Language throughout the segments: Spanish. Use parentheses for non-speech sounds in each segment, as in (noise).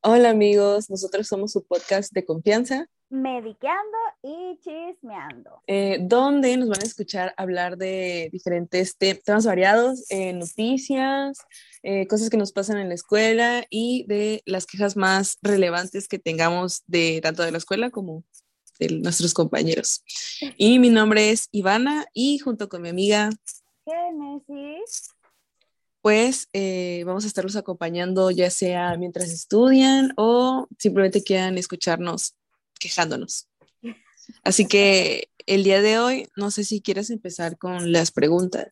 Hola amigos, nosotros somos su podcast de confianza. Mediqueando y chismeando. Eh, donde nos van a escuchar hablar de diferentes temas variados, eh, noticias, eh, cosas que nos pasan en la escuela y de las quejas más relevantes que tengamos de tanto de la escuela como de nuestros compañeros. (laughs) Y mi nombre es Ivana y junto con mi amiga Génesis pues eh, vamos a estarlos acompañando ya sea mientras estudian o simplemente quieran escucharnos quejándonos. Así que el día de hoy, no sé si quieres empezar con las preguntas.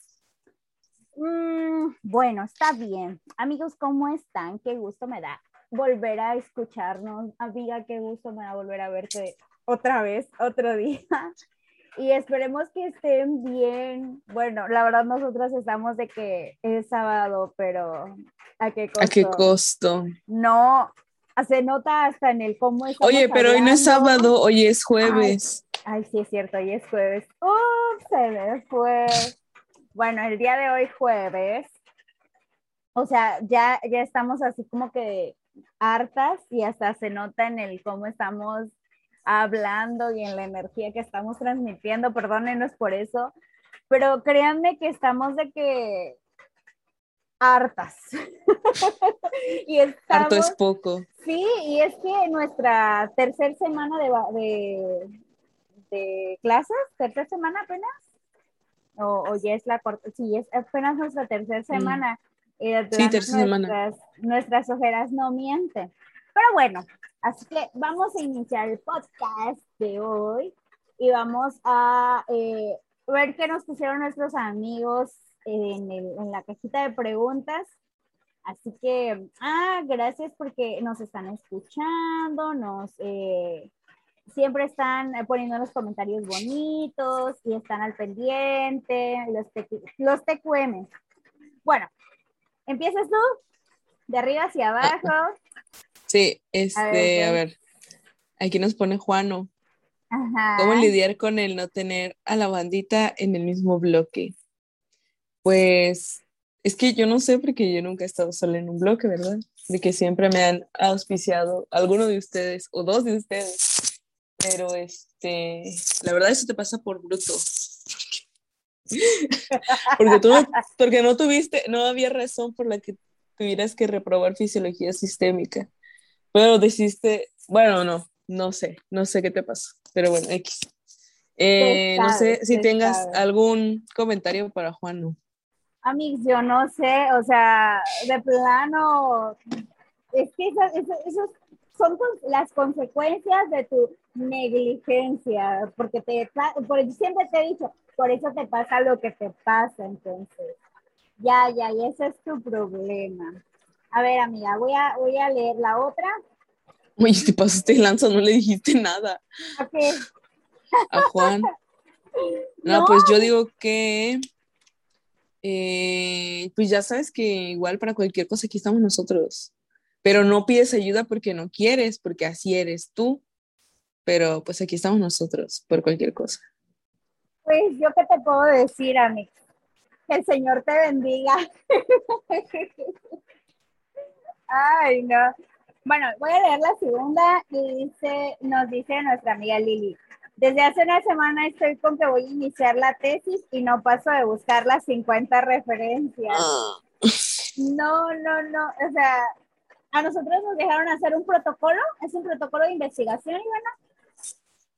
Mm, bueno, está bien. Amigos, ¿cómo están? Qué gusto me da volver a escucharnos. Amiga, qué gusto me da volver a verte otra vez, otro día y esperemos que estén bien. Bueno, la verdad nosotros estamos de que es sábado, pero ¿a qué costo? ¿A qué costo? No, se nota hasta en el cómo es. Oye, pero hoy no es sábado, hoy es jueves. Ay, sí es cierto, hoy es jueves. Ups, se me fue. Bueno, el día de hoy jueves. O sea, ya, ya estamos así como que hartas y hasta se nota en el cómo estamos hablando y en la energía que estamos transmitiendo, perdónenos por eso, pero créanme que estamos de que hartas. (laughs) y Harto es poco. Sí, y es que nuestra tercera semana de, de, clases, tercera semana apenas, o, ya es la cuarta, sí, es apenas nuestra tercera mm. semana. Eh, sí, tercera semana. Nuestras ojeras no mienten. Pero bueno, Así que vamos a iniciar el podcast de hoy y vamos a eh, ver qué nos pusieron nuestros amigos en, en, la cajita de preguntas. Así que, ah, gracias porque nos están escuchando, nos eh, siempre están poniendo los comentarios bonitos y están al pendiente, los, los TQM. Bueno, empiezas tú, de arriba hacia abajo. Sí, este, a ver, aquí nos pone Juano. ¿Cómo lidiar con el no tener a la bandita en el mismo bloque? Pues es que yo no sé porque yo nunca he estado sola en un bloque, ¿verdad? De que siempre me han auspiciado alguno de ustedes o dos de ustedes. Pero este, la verdad eso te pasa por bruto. (laughs) porque tú no, porque no tuviste, no había razón por la que tuvieras que reprobar fisiología sistémica. Pero decidiste, bueno, no, no sé, no sé qué te pasó, pero bueno, X. Eh, no sé si tengas algún comentario para Juan. ¿no? Amigos, yo no sé, o sea, de plano, es que esas, son las consecuencias de tu negligencia, porque te, por, siempre te he dicho, por eso te pasa lo que te pasa, entonces, ya, ya, y ese es tu problema. A ver, amiga, voy a, voy a leer la otra. Oye, te pasaste lanza, no le dijiste nada. ¿A qué? A Juan. (laughs) No, pues yo digo que, eh, pues ya sabes que igual para cualquier cosa aquí estamos nosotros. Pero no pides ayuda porque no quieres, porque así eres tú. Pero pues aquí estamos nosotros por cualquier cosa. Pues yo qué te puedo decir, Amix. Que el Señor te bendiga. (laughs) Ay, no. Bueno, voy a leer la segunda y dice, nos dice nuestra amiga Lili. Desde hace una semana estoy con que voy a iniciar la tesis y no paso de buscar las 50 referencias. Ah. No, no, no. O sea, a nosotros nos dejaron hacer un protocolo. Es un protocolo de investigación, Ivana.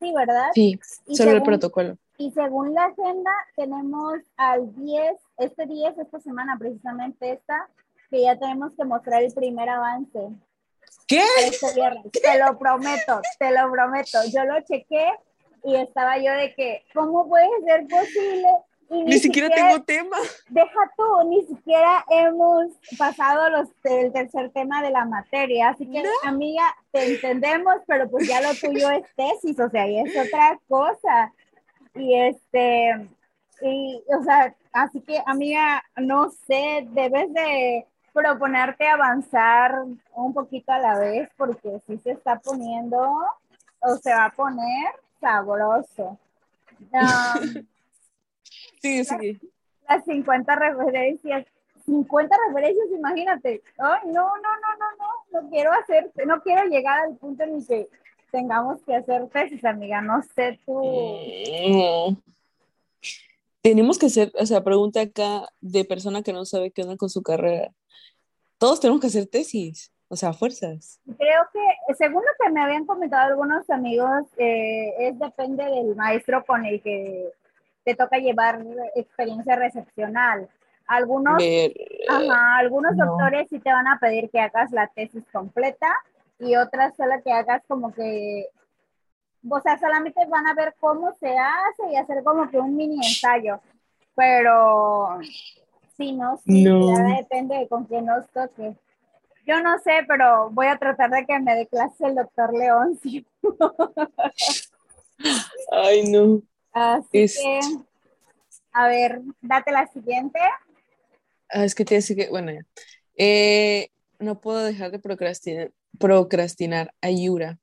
Sí, ¿verdad? Sí, solo el protocolo. Y según la agenda, tenemos al 10, este 10, esta semana precisamente esta, que ya tenemos que mostrar el primer avance. ¿Qué? Este te lo prometo, te lo prometo. Yo lo chequé y estaba yo de que, ¿cómo puede ser posible? ni, siquiera, tengo tema. Deja tú, ni siquiera hemos pasado los, el tercer tema de la materia. Así que, amiga, te entendemos, pero pues ya lo tuyo es tesis, o sea, y es otra cosa. Y este, y, o sea, así que, amiga, no sé, debes de proponerte avanzar un poquito a la vez porque si se está poniendo o se va a poner sabroso. (laughs) sí, sí. Las 50 referencias. 50 referencias, imagínate. Ay, no, no, no, no, no. no quiero hacer, no quiero llegar al punto en el que tengamos que hacer tesis, amiga, no sé tú. No. Tenemos que hacer, o sea, pregunta acá de persona que no sabe qué onda con su carrera. Todos tenemos que hacer tesis, o sea, fuerzas. Creo que, según lo que me habían comentado algunos amigos, eh, es depende del maestro con el que te toca llevar experiencia recepcional. Algunos, algunos doctores sí te van a pedir que hagas la tesis completa y otras solo que hagas como que, o sea, solamente van a ver cómo se hace y hacer como que un mini ensayo. Pero si no, sí, ya depende de con quién nos toque. Yo no sé, pero voy a tratar de que me dé clase el doctor León. (laughs) Ay, no. Así que, a ver, date la siguiente. Ah, es que te decir que, bueno, eh, no puedo dejar de procrastinar, procrastinar ayura.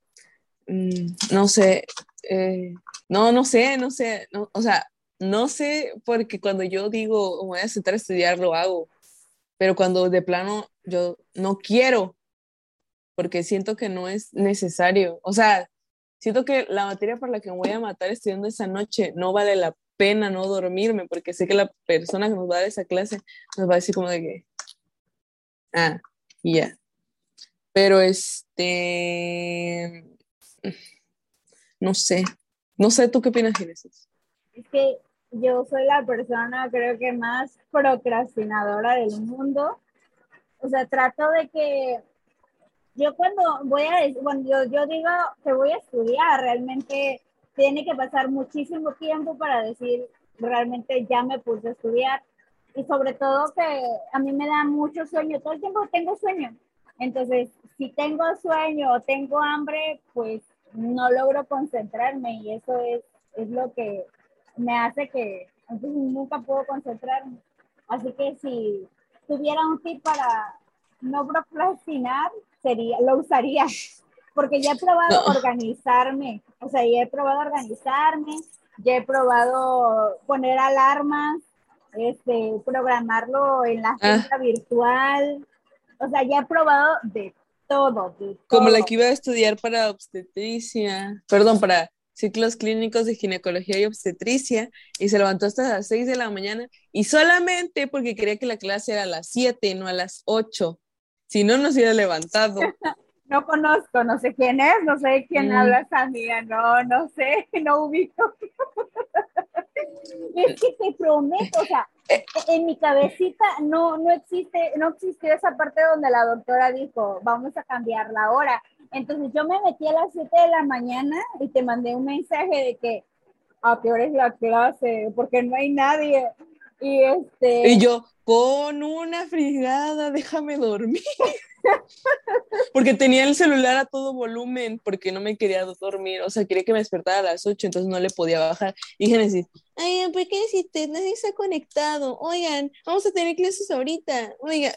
Mm, no sé, eh, no, no sé, no sé, o sea, no sé porque cuando yo digo voy a sentar a estudiar lo hago, pero cuando de plano yo no quiero, porque siento que no es necesario, o sea, siento que la materia por la que me voy a matar estudiando esa noche no vale la pena no dormirme, porque sé que la persona que nos va a dar esa clase nos va a decir como de que, ah, ya. Pero este, no sé, no sé, ¿tú qué opinas, Génesis? Es que yo soy la persona, creo que más procrastinadora del mundo. O sea, trato de que yo cuando voy a, cuando yo, digo que voy a estudiar, realmente tiene que pasar muchísimo tiempo para decir, realmente ya me puse a estudiar. Y sobre todo que a mí me da mucho sueño, todo el tiempo tengo sueño. Entonces, si tengo sueño o tengo hambre, pues no logro concentrarme y eso es, es lo que me hace que nunca puedo concentrarme. Así que si tuviera un tip para no procrastinar, sería, lo usaría, (laughs) porque ya he probado organizarme, o sea, ya he probado organizarme, ya he probado poner alarmas, este, programarlo en la ah. agenda virtual, o sea, ya he probado de todo, Como la que iba a estudiar para obstetricia, perdón, para ciclos clínicos de ginecología y obstetricia, y se levantó hasta las 6 de la mañana, y solamente porque quería que la clase era a las 7, no a las 8. Si no, nos hubiera levantado. (laughs) no conozco, no sé quién es, no sé quién mm. habla esa amiga, no, no sé, (laughs) no ubico. (laughs) es que te prometo, o sea, en mi cabecita no, no existe, no existió esa parte donde la doctora dijo, vamos a cambiar la hora. Entonces yo me metí a las 7 de la mañana y te mandé un mensaje de que a qué hora es la clase, porque no hay nadie. Y este. Y yo, con una frigada, déjame dormir. (laughs) porque tenía el celular a todo volumen, porque no me quería dormir, o sea, quería que me despertara a las 8, entonces no le podía bajar. Y Genesis, ay, ¿por qué si te, nadie está conectado? Oigan, vamos a tener clases ahorita, oiga.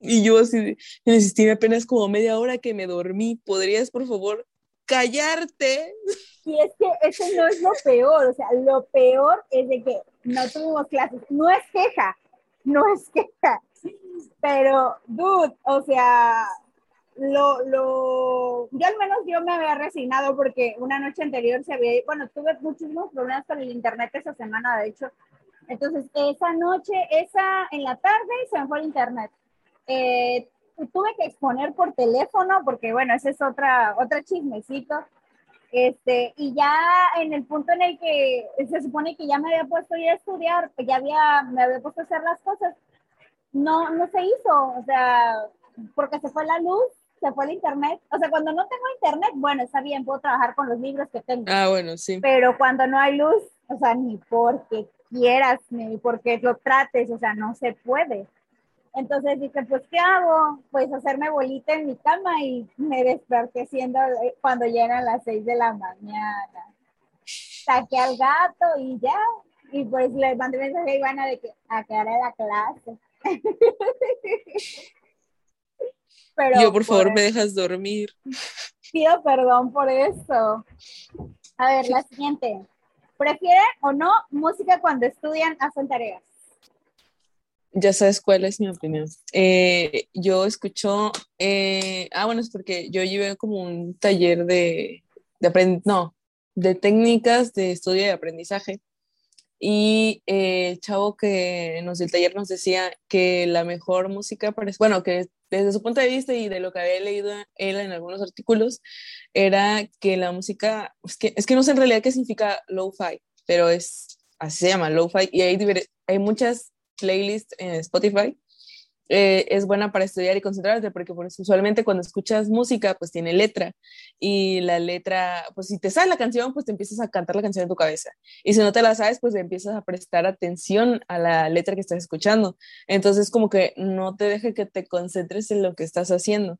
Y yo así, Genesis, apenas como media hora que me dormí, ¿podrías, por favor, callarte? Y es que eso no es lo peor, o sea, lo peor es de que no tuvimos clases, no es queja, no es queja, pero, dude, o sea, lo, lo, yo al menos yo me había resignado porque una noche anterior se había, bueno, tuve muchísimos problemas con el internet esa semana, de hecho, entonces esa noche, esa en la tarde se me fue el internet. Eh, tuve que exponer por teléfono porque, bueno, ese es otra, otra chismecito este, y ya en el punto en el que se supone que ya me había puesto a estudiar, que ya había, me había puesto a hacer las cosas, no, no se hizo, o sea, porque se fue la luz, se fue el internet. O sea, cuando no tengo internet, bueno, está bien, puedo trabajar con los libros que tengo. Ah, bueno, sí. Pero cuando no hay luz, o sea, ni porque quieras, ni porque lo trates, o sea, no se puede. Entonces dije, pues, ¿qué hago? Pues hacerme bolita en mi cama y me desperté siendo eh, cuando llegan las seis de la mañana. Saqué al gato y ya. Y pues le mandé mensaje a Ivana de que a qué hora la clase. (laughs) Pero, Yo, por favor, pues, me dejas dormir. Pido perdón por eso. A ver, la siguiente. ¿Prefieren o no música cuando estudian, hacen tareas? Ya sabes cuál es mi opinión. Eh, yo escucho, eh, ah, bueno, es porque yo llevé como un taller de, de no, de técnicas de estudio y aprendizaje. Y eh, el chavo que nos el taller nos decía que la mejor música, para, bueno, que desde su punto de vista y de lo que había leído él en algunos artículos, era que la música, es que, es que no sé en realidad qué significa lo-fi, pero es, así se llama, lo-fi, y hay, hay muchas playlists en Spotify eh, es buena para estudiar y concentrarte, porque pues, usualmente cuando escuchas música, pues tiene letra, y la letra, pues si te sabes la canción, pues te empiezas a cantar la canción en tu cabeza, y si no te la sabes, pues empiezas a prestar atención a la letra que estás escuchando, entonces como que no te deje que te concentres en lo que estás haciendo.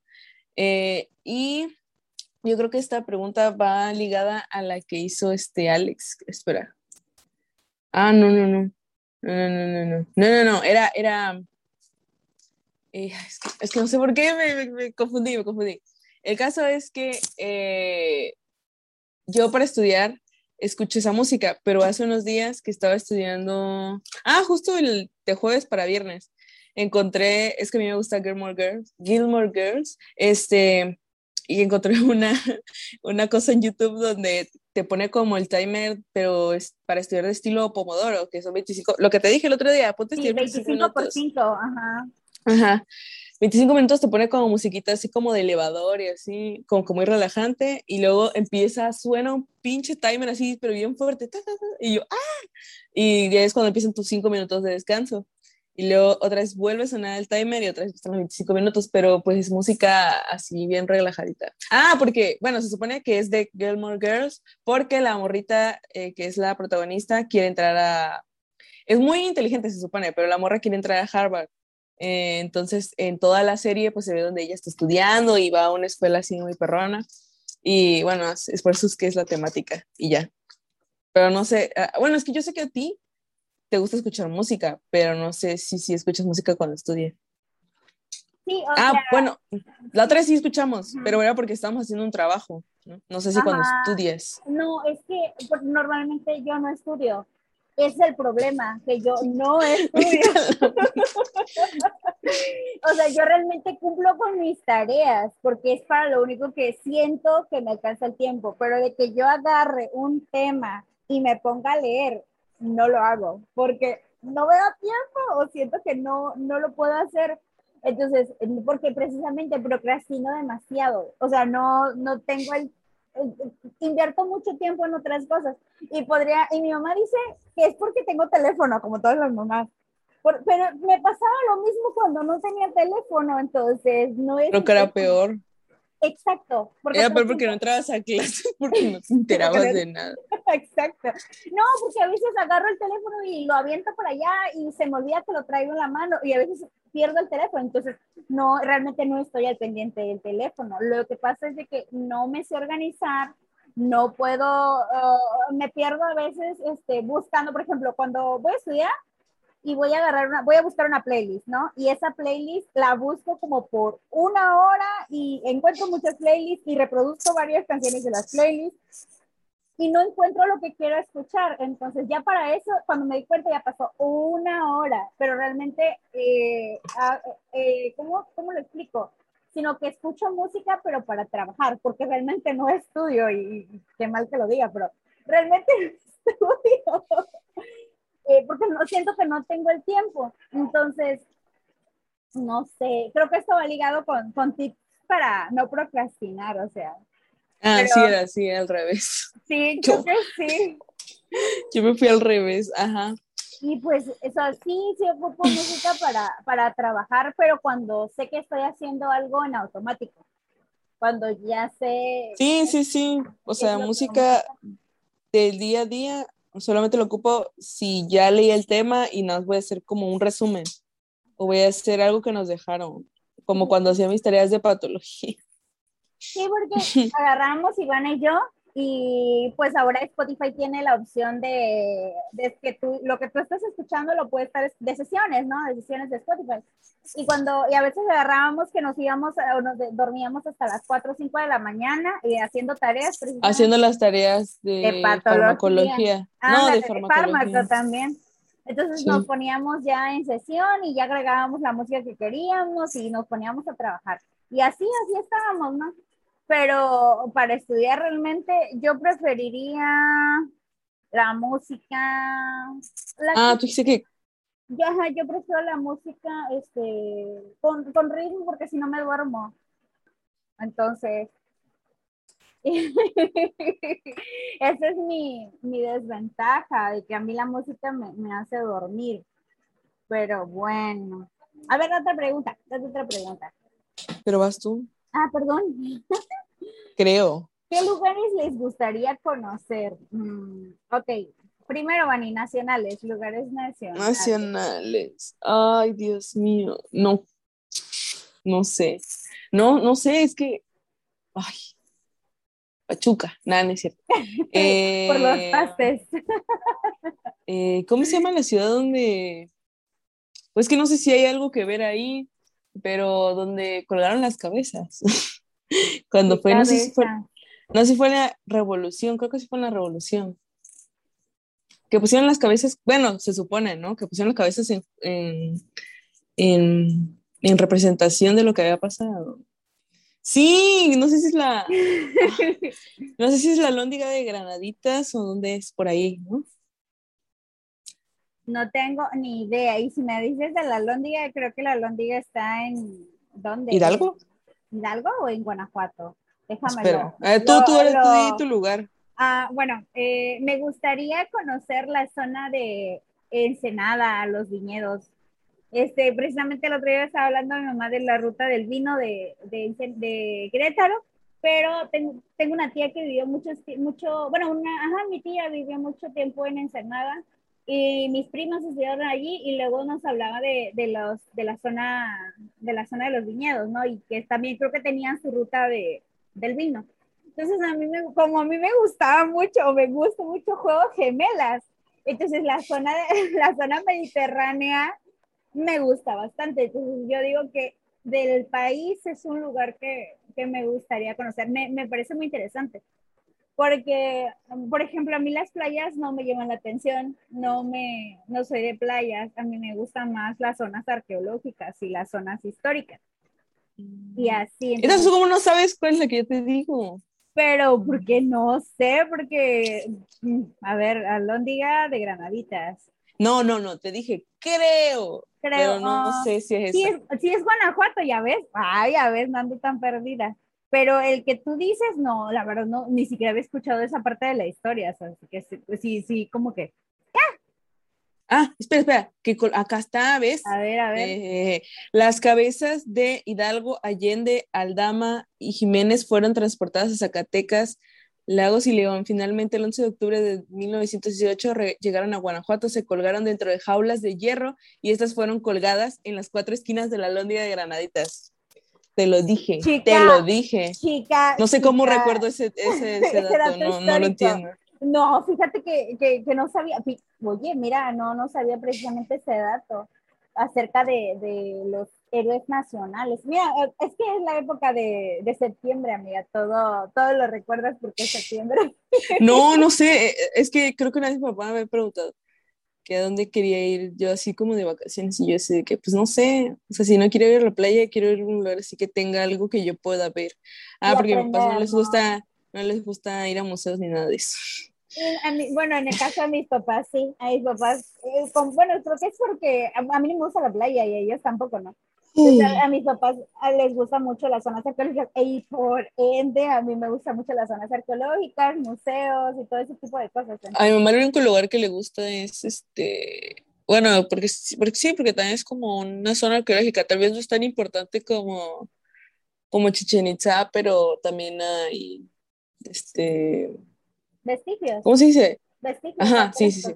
Eh, y yo creo que esta pregunta va ligada a la que hizo este Alex, espera. Ah, no, no, no. No, no, no, no, no, no, no, era, era, eh, es, que, no sé por qué me, confundí, me confundí. El caso es que eh, yo para estudiar escuché esa música, pero hace unos días que estaba estudiando, ah, justo el de jueves para viernes, encontré, es que a mí me gusta Gilmore Girls, Gilmore Girls, este, y encontré (laughs) una, una cosa en YouTube donde te pone como el timer, pero es para estudiar de estilo Pomodoro, que son 25, lo que te dije el otro día, ponte sí, 25 por 5, ajá. Ajá. 25 minutos te pone como musiquita así como de elevador y así, como, como muy relajante, y luego empieza, suena un pinche timer así, pero bien fuerte, y yo, ¡ah! Y ya es cuando empiezan tus 5 minutos de descanso. Y luego otra vez vuelve a sonar el timer y otra vez están los 25 minutos, pero pues es música así bien relajadita. Ah, porque, bueno, se supone que es de Gilmore Girls, porque la morrita eh, que es la protagonista quiere entrar a... Es muy inteligente, se supone, pero la morra quiere entrar a Harvard. Eh, entonces, en toda la serie, pues se ve donde ella está estudiando y va a una escuela así muy perrona. Y bueno, es por eso es que es la temática y ya. Pero no sé, ah, bueno, es que yo sé que a ti te gusta escuchar música, pero no sé si, si escuchas música cuando estudias. Sí, ah, bueno, la otra vez sí escuchamos, pero era porque estábamos haciendo un trabajo. No, sé si cuando estudias. No, es que normalmente yo no estudio es el problema, que yo no (laughs) estudio. (laughs) o sea, yo realmente cumplo con mis tareas porque es para lo único que siento que me alcanza el tiempo, pero de que yo agarre un tema y me ponga a leer, no lo hago porque no me da tiempo o siento que no, no lo puedo hacer. Entonces, porque precisamente procrastino demasiado, o sea, no, no tengo el invierto mucho tiempo en otras cosas y podría, y mi mamá dice que es porque tengo teléfono, como todas las mamás, pero me pasaba lo mismo cuando no tenía teléfono, entonces no es... Creo que era peor. Exacto. Porque Era peor porque no entrabas a clase (laughs) porque no te (laughs) enterabas de nada. Exacto. No, porque a veces agarro el teléfono y lo aviento por allá y se me olvida que lo traigo en la mano y a veces pierdo el teléfono. Entonces, no, realmente no estoy al pendiente del teléfono. Lo que pasa es de que no me sé organizar, no puedo, uh, me pierdo a veces este, buscando, por ejemplo, cuando voy a estudiar, y voy a agarrar una, voy a buscar una playlist, ¿no? Y esa playlist la busco como por una hora y encuentro muchas playlists y reproduzco varias canciones de las playlists y no encuentro lo que quiero escuchar. Entonces ya para eso, cuando me di cuenta ya pasó una hora, pero realmente, eh, eh, ¿cómo, ¿cómo lo explico? Sino que escucho música, pero para trabajar, porque realmente no estudio y, y qué mal que lo diga, pero realmente (laughs) no estudio. Eh, porque no siento que no tengo el tiempo. Entonces, no sé, creo que esto va ligado con, con tips para no procrastinar, o sea. Ah, sí, era así, al revés. Sí, (laughs) yo, creo que sí. Yo me fui al revés, ajá. Y pues, eso sí, sí ocupo música para, para trabajar, pero cuando sé que estoy haciendo algo en automático. Cuando ya sé. Sí, sí, sí. O sea, música del día a día solamente lo ocupo si ya leí el tema y nos voy a hacer como un resumen o voy a hacer algo que nos dejaron, como cuando hacía mis tareas de patología. Sí, porque (laughs) agarramos Ivana y yo y pues ahora Spotify tiene la opción de, de, que tú, lo que tú estás escuchando lo puedes estar de sesiones, ¿no? De sesiones de Spotify. Y cuando, y a veces agarrábamos que nos íbamos o nos dormíamos hasta las 4 o 5 de la mañana y haciendo tareas. Haciendo las tareas de, farmacología. no, de, farmacología. fármaco también. Entonces nos poníamos ya en sesión y ya agregábamos la música que queríamos y nos poníamos a trabajar. Y así, así estábamos, ¿no? Pero para estudiar realmente yo preferiría la música. ah, tú dices que... Yo, yo prefiero la música este, con, con ritmo porque si no me duermo. Entonces, (laughs) esa es mi, mi, desventaja, de que a mí la música me, me, hace dormir. Pero bueno. A ver, otra pregunta, otra pregunta. Pero vas tú. Ah, perdón. (laughs) Creo. ¿Qué lugares les gustaría conocer? Mm, ok, primero, Vani, nacionales, lugares nacionales. Nacionales. Ay, Dios mío. No, no sé. No, no sé, es que. Ay. Pachuca, nada, no es cierto. (laughs) Por los eh, pastes. Eh, ¿Cómo se llama la ciudad donde.? Pues que no sé si hay algo que ver ahí, pero donde colgaron las cabezas. (laughs) Cuando fue, no sé si fue, no sé si fue la revolución, creo que sí fue la revolución. Que pusieron las cabezas, bueno, se supone, ¿no? Que pusieron las cabezas en, en, en, representación de lo que había pasado. Sí, no sé si es la. (laughs) no sé si es la lóndiga de Granaditas o dónde es por ahí, ¿no? No tengo ni idea. Y si me dices de la lóndiga, creo que la lóndiga está en. ¿Dónde? ¿Hidalgo? ¿Hidalgo o en Guanajuato? Déjame eh, tú, tú eres tu lugar. Ah, bueno, eh, me gustaría conocer la zona de Ensenada, los viñedos. Este, precisamente el otro día estaba hablando a mi mamá de la ruta del vino de, de, de Querétaro, pero tengo, tengo, una tía que vivió mucho, mucho, bueno, una, ajá, mi tía vivió mucho tiempo en Ensenada y mis primos estudiaron allí y luego nos hablaba de, de, los, de, la zona, de la zona de los viñedos, ¿no? Y que también creo que tenían su ruta de, del vino. Entonces, a mí me, como a mí me gustaba mucho, me gusta mucho Juego Gemelas, entonces la zona, de, (laughs) la zona mediterránea me gusta bastante. Entonces, yo digo que del país es un lugar que, que me gustaría conocer. Me, me, parece muy interesante. Porque, por ejemplo, a mí las playas no me llaman la atención, no, me, no soy de playas, a mí me gustan más las zonas arqueológicas y las zonas históricas. Y así. Entonces, ¿cómo no sabes cuál es la que yo te digo? Pero, porque no sé, porque, mm, a ver, Alóndiga de Granaditas. No, no, no, te dije, creo. Creo. Pero no, ah, sé si es si Es, si es Guanajuato, ya ves. Ay, ya ves, no ando tan perdida. Pero el que tú dices, no, la verdad, no, ni siquiera había escuchado esa parte de la historia. Así que sí, sí, como que, Ah, espera, espera, que acá está, ¿ves? A ver, a ver. Eh, las cabezas de Hidalgo, Allende, Aldama y Jiménez fueron transportadas a Zacatecas, Lagos y León. Finalmente, el 11 de octubre de 1918 llegaron a Guanajuato, se colgaron dentro de jaulas de hierro y estas fueron colgadas en las cuatro esquinas de la Lóndiga de Granaditas. Te lo dije, te lo dije. Chica, no sé cómo recuerdo ese, (laughs) dato, no, no, lo entiendo. No, fíjate que, que, que, no sabía, oye, mira, no, no sabía precisamente ese dato acerca de, de, los héroes nacionales. Mira, eh, es que es la época de, de, septiembre, amiga, todo, todo lo recuerdas porque es septiembre. No, no (laughs) sé, eh, es que creo que una vez mi papá me había preguntado que a dónde quería ir yo así como de vacaciones y yo así que pues no sé, o sea, si no quiero ir a la playa, quiero ir a un lugar así que tenga algo que yo pueda ver. Ah, porque a mis papás no les gusta, no les gusta ir a museos ni nada de eso bueno, en el caso de mis papás, sí, a mis papás, eh, bueno, creo que es porque a, mí no me gusta la playa y a ellos tampoco, ¿no? A, mis papás les gusta mucho las zonas arqueológicas y por ende a mí me gusta mucho las zonas arqueológicas, museos y todo ese tipo de cosas. A mi mamá el único lugar que le gusta es este, bueno, porque, porque sí, porque también es como una zona arqueológica, tal vez no es tan importante como, como Chichen Itza, pero también hay, este, Vestigios. ¿Cómo se dice? Vestigios. Ajá, sí, sí, sí.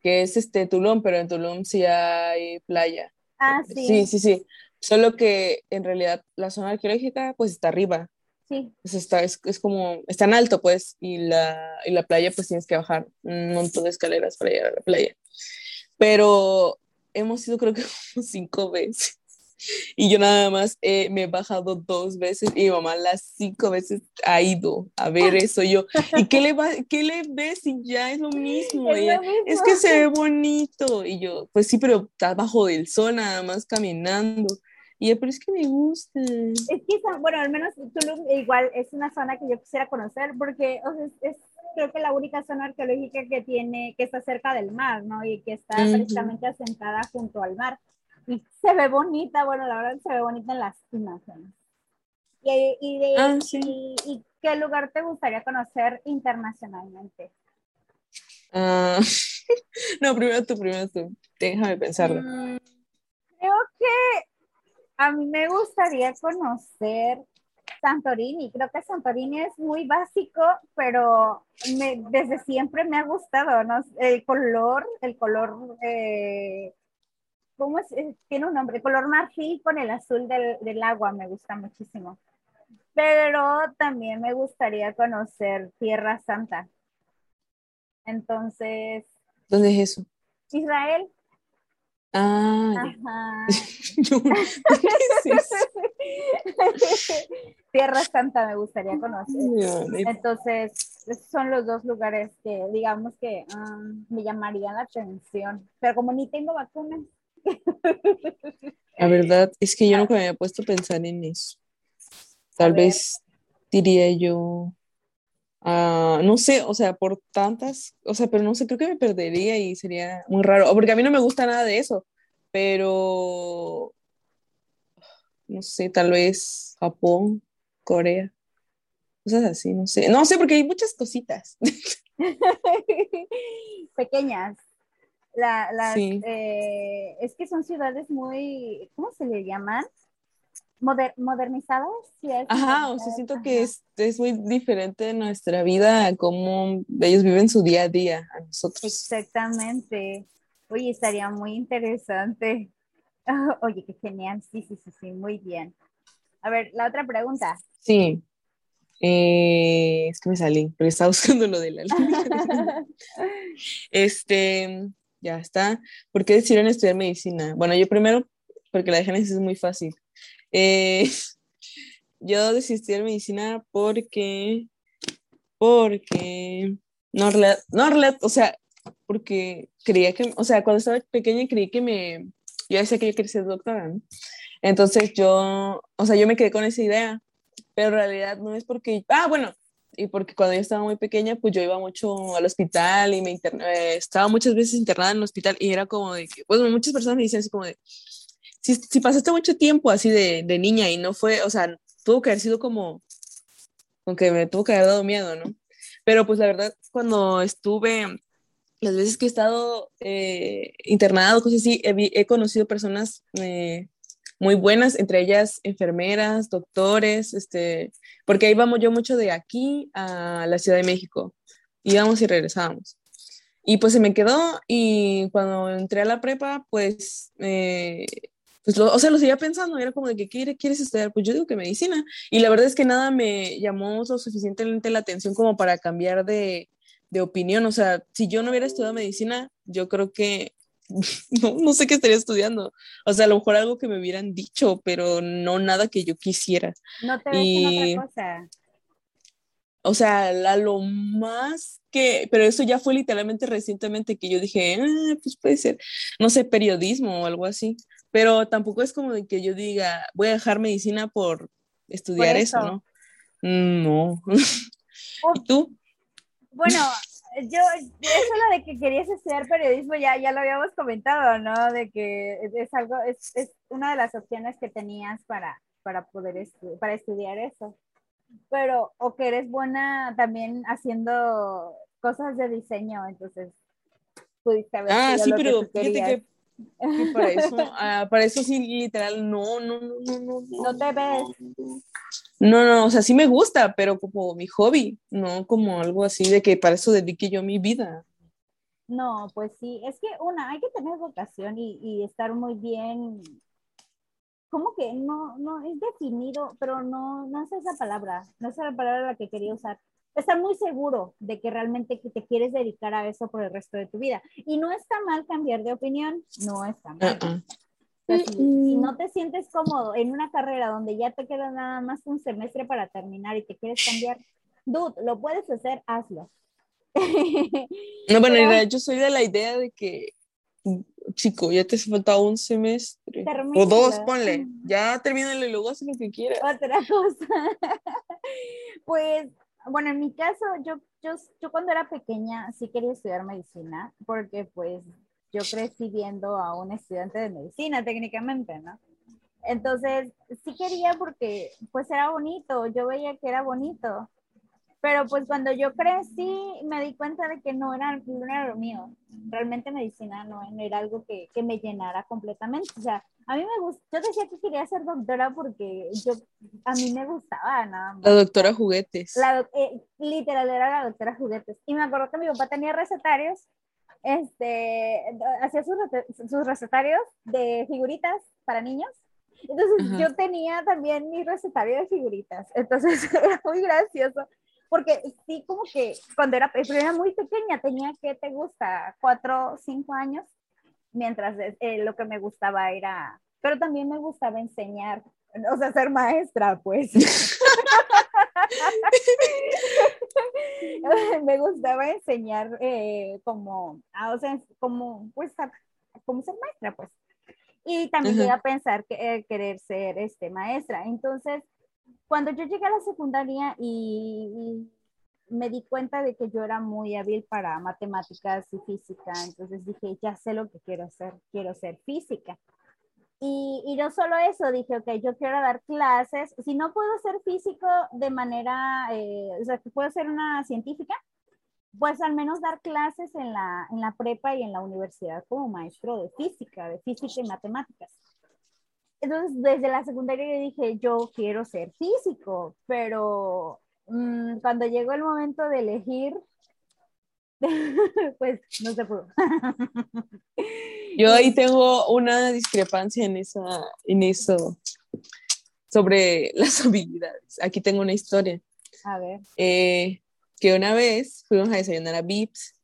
Que es este Tulum, pero en Tulum sí hay playa. Ah, sí. Sí, sí, sí. Solo que en realidad la zona arqueológica pues está arriba. Sí. Pues está, es, es, como, está en alto pues, y la, y la playa pues tienes que bajar un montón de escaleras para llegar a la playa. Pero hemos ido creo que (laughs) como cinco veces. Y yo nada más eh, me he bajado dos veces y mi mamá las cinco veces ha ido a ver eso. yo, ¿y qué le, va, qué le ves? Y ya es lo mismo. Es, es que se ve bonito. Y yo, pues sí, pero está bajo del sol nada más caminando. Y yo, pero es que me gusta. Es que, bueno, al menos Tulum igual es una zona que yo quisiera conocer porque es, creo que la única zona arqueológica que tiene, que está cerca del mar, ¿no? Y que está precisamente asentada junto al mar y se ve bonita, bueno, la verdad se ve bonita en las imágenes. Y, y, de, ah, y, qué lugar te gustaría conocer internacionalmente? Uh, (laughs) no, primero tú, primero tú. Déjame pensarlo. Mm, creo que a mí me gustaría conocer Santorini. Creo que Santorini es muy básico, pero me, desde siempre me ha gustado, ¿no? El color, el color eh, ¿cómo es? Eh, tiene un nombre, color marfil con el azul del, del, agua, me gusta muchísimo. Pero también me gustaría conocer Tierra Santa. Entonces. ¿Dónde es eso? Israel. Ah. Ajá. (laughs) (laughs) Tierra Santa me gustaría conocer. Entonces, esos son los dos lugares que, digamos que um, me llamarían la atención. Pero como ni tengo vacunas, la verdad es que yo nunca me había puesto a pensar en eso. Tal vez diría yo, ah, no sé, o sea, por tantas, o sea, pero no sé, creo que me perdería y sería muy raro, porque a mí no me gusta nada de eso, pero no sé, tal vez Japón, Corea, cosas así, no sé, no sé, porque hay muchas cositas. (laughs) Pequeñas. La, eh, es que son ciudades muy, ¿cómo se le llaman? modernizadas. Ajá, o sea, siento que es, es, muy diferente de nuestra vida, como ellos viven su día a día a nosotros. Exactamente. Oye, estaría muy interesante. (laughs) oye, qué genial. Sí, sí, sí, sí, muy bien. A ver, la otra pregunta. Sí. Eh, es que me salí, pero estaba (laughs) buscando lo de la (laughs) este, ya está. ¿Por qué decidieron estudiar medicina? Bueno, yo primero, porque la de es muy fácil. Eh, (laughs) yo decidí estudiar medicina porque, porque, no, no, o sea, porque creía que, o sea, cuando estaba pequeña creí que me, yo decía que yo quería ser doctora, ¿no? Entonces yo, o sea, yo me quedé con esa idea, pero en realidad no es porque, ah, bueno, y porque cuando yo estaba muy pequeña, pues yo iba mucho al hospital y me eh, estaba muchas veces internada en el hospital y era como de que, pues muchas personas me dicen así como de, si, si pasaste mucho tiempo así de, de, niña y no fue, o sea, tuvo que haber sido como, aunque me tuvo que haber dado miedo, ¿no? Pero pues la verdad, cuando estuve, las veces que he estado eh, internado, cosas así, he, he conocido personas eh, muy buenas, entre ellas enfermeras, doctores, este, porque íbamos yo mucho de aquí a la Ciudad de México, íbamos y regresábamos. Y pues se me quedó y cuando entré a la prepa, pues, eh, pues o sea, lo seguía pensando, era como de que ¿qué quieres estudiar, pues yo digo que medicina. Y la verdad es que nada me llamó lo suficientemente la atención como para cambiar de, de opinión. O sea, si yo no hubiera estudiado medicina, yo creo que (laughs) no, no sé qué estaría estudiando. O sea, a lo mejor algo que me hubieran dicho, pero no nada que yo quisiera. No te ves otra cosa. O sea, a lo más que, pero eso ya fue literalmente recientemente que yo dije, ah, pues puede ser, no sé, periodismo o algo así. Pero tampoco es como de que yo diga, voy a dejar medicina por estudiar eso. ¿no? No. (laughs) ¿Y tú? Bueno, yo, eso lo de que querías estudiar periodismo ya, ya lo habíamos comentado, ¿no? De que es algo, es, es una de las opciones que tenías para, para poder para estudiar eso. Pero, o que eres buena también haciendo cosas de diseño, entonces pudiste haber Ah, sí, pero fíjate que para eso, ah, para eso sí, literal, no, no, no, no, no. No te ves. No, no, o sea, sí me gusta, pero como mi hobby, no como algo así de que para eso dedique yo mi vida. No, pues sí, es que una, hay que tener vocación y, y estar muy bien, como que no, no, es definido, pero no, no es esa palabra, no es la palabra la que quería usar estar muy seguro de que realmente te quieres dedicar a eso por el resto de tu vida. Y no está mal cambiar de opinión, no está mal. si, no te sientes cómodo en una carrera donde ya te queda nada más un semestre para terminar y te quieres cambiar, dude, lo puedes hacer, hazlo. (laughs) No, bueno, en realidad yo soy de la idea de que, chico, ya te hace falta un semestre. O dos, ponle. Ya termínalo y luego haz lo que quieras. Otra cosa. (laughs) pues, bueno, en mi caso, yo, yo, yo cuando era pequeña sí quería estudiar medicina, porque pues yo crecí viendo a un estudiante de medicina técnicamente, ¿no? Entonces, sí quería porque pues era bonito, yo veía que era bonito, pero pues cuando yo crecí me di cuenta de que no era, no era lo mío, realmente medicina no, era algo que, que, me llenara completamente, o sea, a mí me gusta, yo decía que quería ser doctora porque yo, a mí me gustaba nada más. La doctora juguetes. La, eh, literal era la doctora juguetes, y me acuerdo que mi papá tenía recetarios este, hacía sus, sus recetarios de figuritas para niños. Entonces yo tenía también mi recetario de figuritas. Entonces (laughs) era muy gracioso porque sí, como que cuando era, era muy pequeña, tenía que, ¿te gusta? Cuatro, cinco años, mientras eh, lo que me gustaba era, pero también me gustaba enseñar, o sea, ser maestra, pues. (laughs) me gustaba enseñar eh, como, ah, o sea, como, pues, como ser maestra, pues. Y también uh a pensar que eh, querer ser este, maestra. Entonces, cuando yo llegué a la secundaria y, me di cuenta de que yo era muy hábil para matemáticas y física, entonces dije, ya sé lo que quiero hacer, quiero ser física. Y, y, no solo eso, dije, ok, yo quiero dar clases, si no puedo ser físico de manera, eh, o sea, que puedo ser una científica, pues al menos dar clases en la, en la prepa y en la universidad como maestro de física, de física y matemáticas. Entonces, desde la secundaria dije, yo quiero ser físico, pero mm, cuando llegó el momento de elegir, (laughs) pues no se pudo. Yo ahí tengo una discrepancia en, esa, en eso, sobre las (laughs) habilidades. Aquí tengo una historia. A ver. Eh, que una vez fuimos a desayunar a Vips,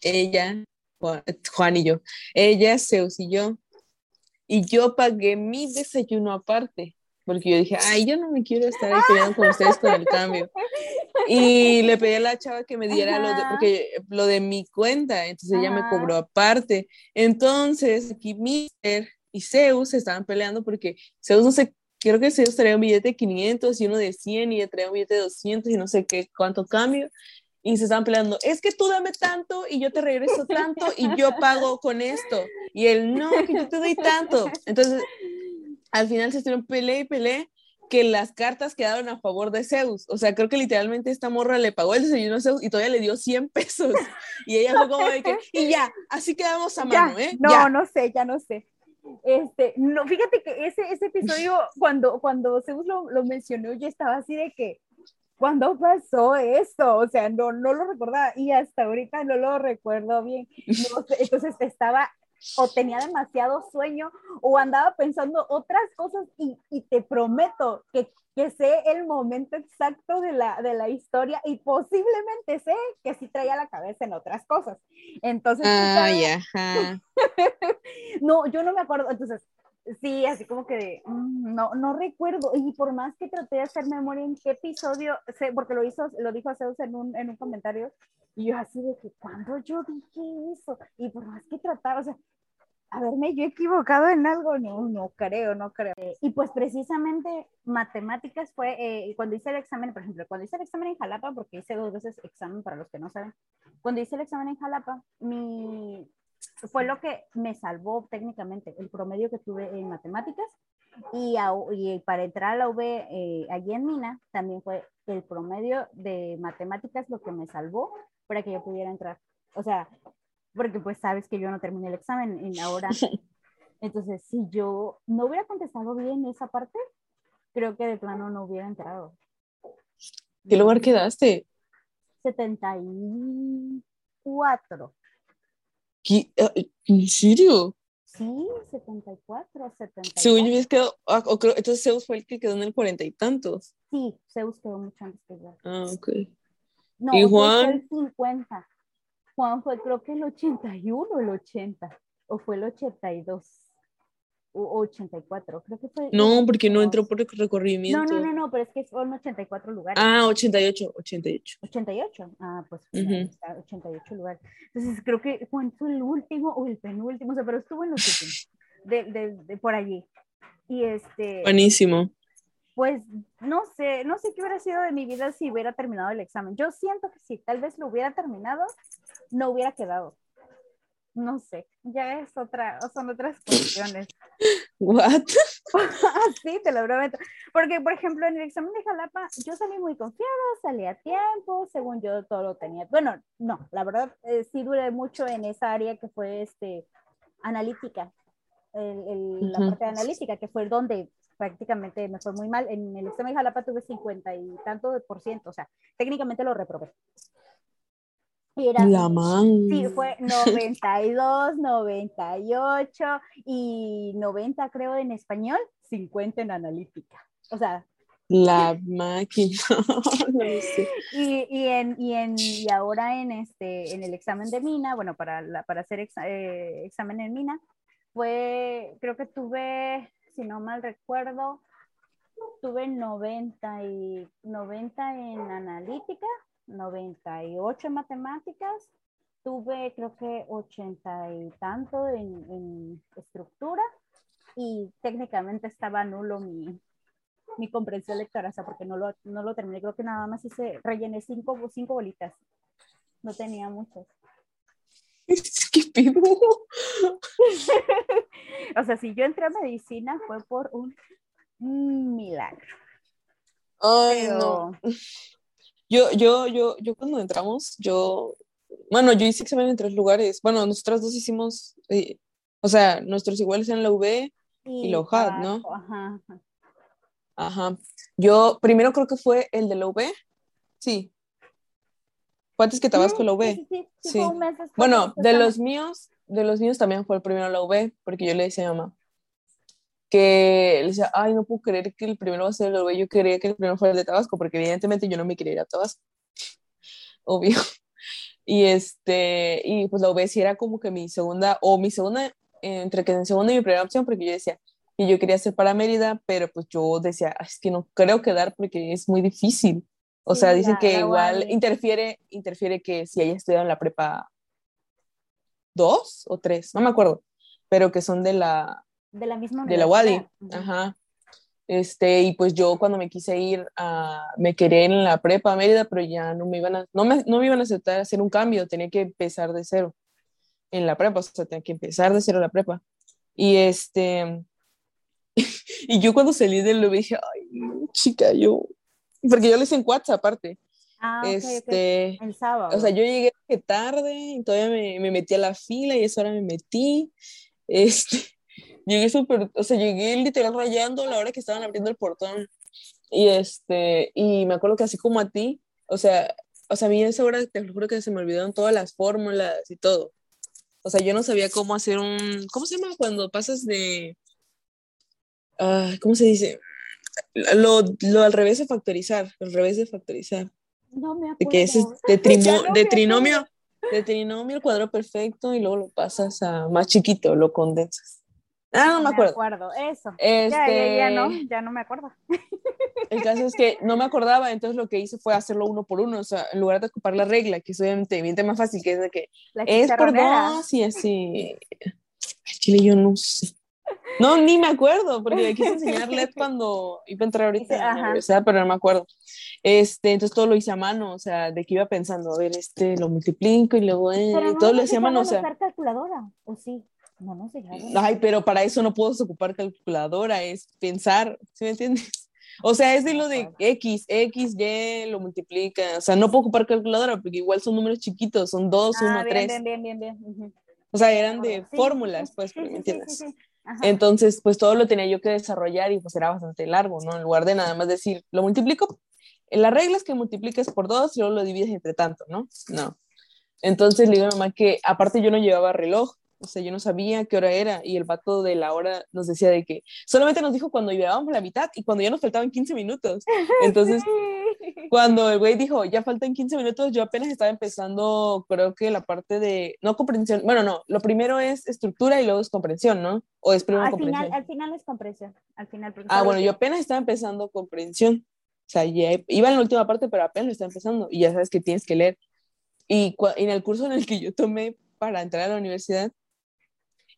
ella, Juan, y yo, ella, Zeus y yo, y yo pagué mi desayuno aparte porque yo dije, ay, yo no me quiero estar ahí peleando con ustedes con el cambio. Y le pedí a la chava que me diera lo de, porque, lo de mi cuenta, entonces ella me cobró aparte. Entonces, aquí Mister y Zeus estaban peleando porque Zeus no sé, creo que Zeus traía un billete de 500 y uno de 100 y ella traía un billete de 200 y no sé qué, cuánto cambio. Y se estaban peleando, es que tú dame tanto y yo te regreso tanto y yo pago con esto. Y él, no, que yo te doy tanto. Entonces, al final se estuvieron peleé y peleé que las cartas quedaron a favor de Zeus. O sea, creo que literalmente esta morra le pagó el desayuno a Zeus y todavía le dio 100 pesos. (laughs) Y ella fue como de que, y ya, así quedamos a mano, ¿eh? No, no sé, ya no sé. Este, no, fíjate que ese, ese episodio, (laughs) cuando, cuando Zeus lo, lo mencionó, yo estaba así de que, ¿cuándo pasó eso? O sea, no, no lo recordaba y hasta ahorita no lo recuerdo bien. entonces estaba o tenía demasiado sueño o andaba pensando otras cosas y, y te prometo que, que, sé el momento exacto de la, de la historia y posiblemente sé que sí traía la cabeza en otras cosas. Entonces... (laughs) no, yo no me acuerdo. Entonces, sí, así como que mm, no, no recuerdo. Y por más que traté de hacer memoria en qué episodio, porque lo hizo, lo dijo Zeus en un, en un comentario, y yo así de que, cuando yo dije eso? Y por más que trataba, o sea, haberme yo equivocado en algo, no, no creo, no creo. y pues precisamente matemáticas fue, eh, cuando hice el examen, por ejemplo, cuando hice el examen en Jalapa, porque hice dos veces examen para los que no saben, cuando hice el examen en Jalapa, mi, fue lo que me salvó técnicamente, el promedio que tuve en matemáticas. Y, y para entrar a la UB eh, allí en Mina, también fue el promedio de matemáticas lo que me salvó para que yo pudiera entrar. O sea, porque pues sabes que yo no terminé el examen en la hora. (laughs) Entonces, si yo no hubiera contestado bien esa parte, creo que de plano no hubiera entrado. ¿Qué lugar quedaste? 74. ¿Qué? Eh, ¿En serio? Sí, 74, 74. Según yo quedado, ah, entonces Zeus fue el que quedó en el cuarenta y tantos. Sí, Zeus quedó mucho antes que yo. Ah, ok. No, ¿Y Juan? el 50. Juan fue creo que el 81 o el 80, o fue el 82. 84, creo que fue. No, porque no entró por recorrimiento. No, no, no, no, pero es que fueron 84 lugares. Ah, 88, 88. 88, ah, pues uh -huh. 88 lugares. Entonces creo que fue el último o el penúltimo, o sea, pero estuvo en los últimos, de, de, de, por allí. Y este. Buenísimo. Pues no sé, no sé qué hubiera sido de mi vida si hubiera terminado el examen. Yo siento que si tal vez lo hubiera terminado, no hubiera quedado no sé, ya es otra, son otras cuestiones. (laughs) ¿What? (laughs) sí, te lo prometo. Porque, por ejemplo, en el examen de Jalapa, yo salí muy confiada, salí a tiempo, según yo todo lo tenía. Bueno, no, la verdad, eh, sí duré mucho en esa área que fue este, analítica, el, el, la parte de analítica, que fue donde prácticamente me fue muy mal. En el examen de Jalapa tuve 50 y tanto por ciento, o sea, técnicamente lo reprobé. Era, la man. Sí, fue (laughs) 92, 98 y 90 creo en español, 50 en analítica. O sea. La (laughs) máquina. (laughs) no sé. y, y, en, y, en, y ahora en, este, en el examen de mina, bueno, para, la, para hacer exa, eh, examen en mina, fue, creo que tuve, si no mal recuerdo, tuve 90, y, 90 en analítica 98 en matemáticas, tuve creo que 80 y tanto en, en estructura y técnicamente estaba nulo mi, mi comprensión lectora, o sea, porque no lo, no lo terminé, creo que nada más hice, rellené cinco, cinco bolitas, no tenía muchas. (laughs) ¿Qué pido? (laughs) o sea, si yo entré a medicina fue por un milagro. Ay, no. Yo, yo, yo, yo cuando entramos, yo, bueno, yo hice examen en tres lugares. Bueno, nosotras dos hicimos, eh, o sea, nuestros iguales en la UV y, la UJAD, ¿no? Ajá, ajá. Yo primero creo que fue el de la UV. Sí. ¿Fue antes que Tabasco la UV? Sí, sí, sí. bueno, de los míos, de los míos también fue el primero la UV, porque yo le decía a mamá, que le decía, ay, no puedo creer que el primero va a ser el Uruguay, yo quería que el primero fuera el de Tabasco, porque evidentemente yo no me quería ir a Tabasco, (laughs) obvio. Y este, y pues la UB sí era como que mi segunda, o mi segunda, entre que en segunda y mi primera opción, porque yo decía, y yo quería hacer para Mérida, pero pues yo decía, es que no creo quedar porque es muy difícil. O sea, dicen que igual interfiere, interfiere que si haya estudiado en la prepa dos o tres, no me acuerdo, pero que son de la, de la misma De la UADI, ajá. Este, y pues yo cuando me quise ir, a, me quedé en la prepa Mérida, pero ya no me iban a, no me, no me iban a aceptar hacer un cambio, tenía que empezar de cero en la prepa, o sea, tenía que empezar de cero la prepa. Y este, (laughs) y yo cuando salí de lo dije, ay, chica, yo, porque yo le hice en WhatsApp aparte. Ah, okay, este, okay. El sábado. O sea, yo llegué tarde y todavía me, me metí a la fila y eso ahora me metí. Este, llegué súper, o sea, llegué literal rayando a la hora que estaban abriendo el portón. Y este, y me acuerdo que así como a ti, o sea, o sea, a mí a esa hora te juro que se me olvidaron todas las fórmulas y todo. O sea, yo no sabía cómo hacer un, ¿cómo se llama cuando pasas de, uh, ¿cómo se dice? Lo, lo, al revés de factorizar, al revés de factorizar. No me acuerdo. De que es de, trimo, no de trinomio, de trinomio el cuadro perfecto y luego lo pasas a más chiquito, lo condensas. Ah, no, no me acuerdo. acuerdo. Eso. Este... Ya, ya, ya, no, ya no me acuerdo. (laughs) El caso es que no me acordaba, entonces lo que hice fue hacerlo uno por uno, o sea, en lugar de ocupar la regla, que es obviamente bien más fácil, que es de que es por dos y así. Ay, chile, yo no sé. No, ni me acuerdo, porque le quise enseñarle (laughs) cuando iba a entrar ahorita a la universidad, pero no me acuerdo. Este, entonces todo lo hice a mano, o sea, de que iba pensando, a ver, este lo multiplico y luego eh, no todo lo hacía a mano, o sea. calculadora, ¿o sí? No, no sé. Ay, pero para eso no puedo ocupar calculadora, es pensar, ¿sí me entiendes? (laughs) O sea, es de lo de X, X, Y, lo multiplica. O sea, no puedo ocupar calculadora porque igual son números chiquitos, son 2, 1, 3. Bien, bien, bien, bien. Uh -huh. O sea, eran de sí, fórmulas, pues, sí, ¿me entiendes? Entonces, pues todo lo tenía yo que desarrollar y pues era bastante largo, ¿no? En lugar de nada más decir, lo multiplico, la regla es que multipliques por 2 y luego lo divides entre tanto, ¿no? No. Entonces le digo a mi mamá que aparte yo no llevaba reloj, o sea, yo no sabía qué hora era y el vato de la hora nos decía de que solamente nos dijo cuando llevábamos la mitad y cuando ya nos faltaban 15 minutos. (laughs) Entonces, cuando el güey dijo, ya faltan 15 minutos, yo apenas estaba empezando, creo que la parte de, no comprensión, bueno, no, lo primero es estructura y luego es comprensión, ¿no? O es primero al comprensión. Final, al final es comprensión, al final. Ah, bueno, yo apenas estaba empezando comprensión. O sea, ya iba en la última parte, pero apenas lo estaba empezando y ya sabes que tienes que leer. Y en el curso en el que yo tomé para entrar a la universidad,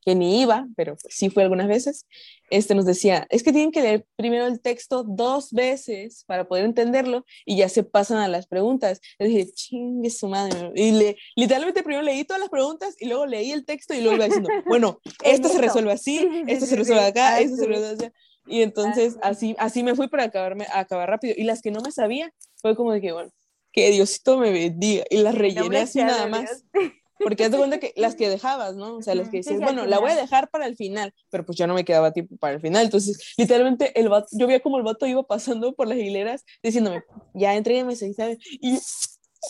que ni iba, pero sí fue algunas veces, este nos decía, es que tienen que leer primero el texto dos veces para poder entenderlo y ya se pasan a las preguntas. Le dije, chingue su madre. Y le, literalmente primero leí todas las preguntas y luego leí el texto y luego iba diciendo, (laughs) bueno, esto se resuelve así, esto se resuelve acá, esto se resuelve allá. Y entonces así, así me fui para acabarme, acabar rápido. Y las que no me sabía, fue como de que, bueno, que Diosito me bendiga. Y las rellené así nada más. (laughs) Porque haz de cuenta que las que (laughs) dejabas, ¿no? O sea, las que dices, bueno, la voy a dejar para el final, pero pues ya no me quedaba tiempo para el final. Entonces, literalmente, el vato, yo veía como el vato iba pasando por las hileras diciéndome, ya entrégueme seis, ¿sabes? Y,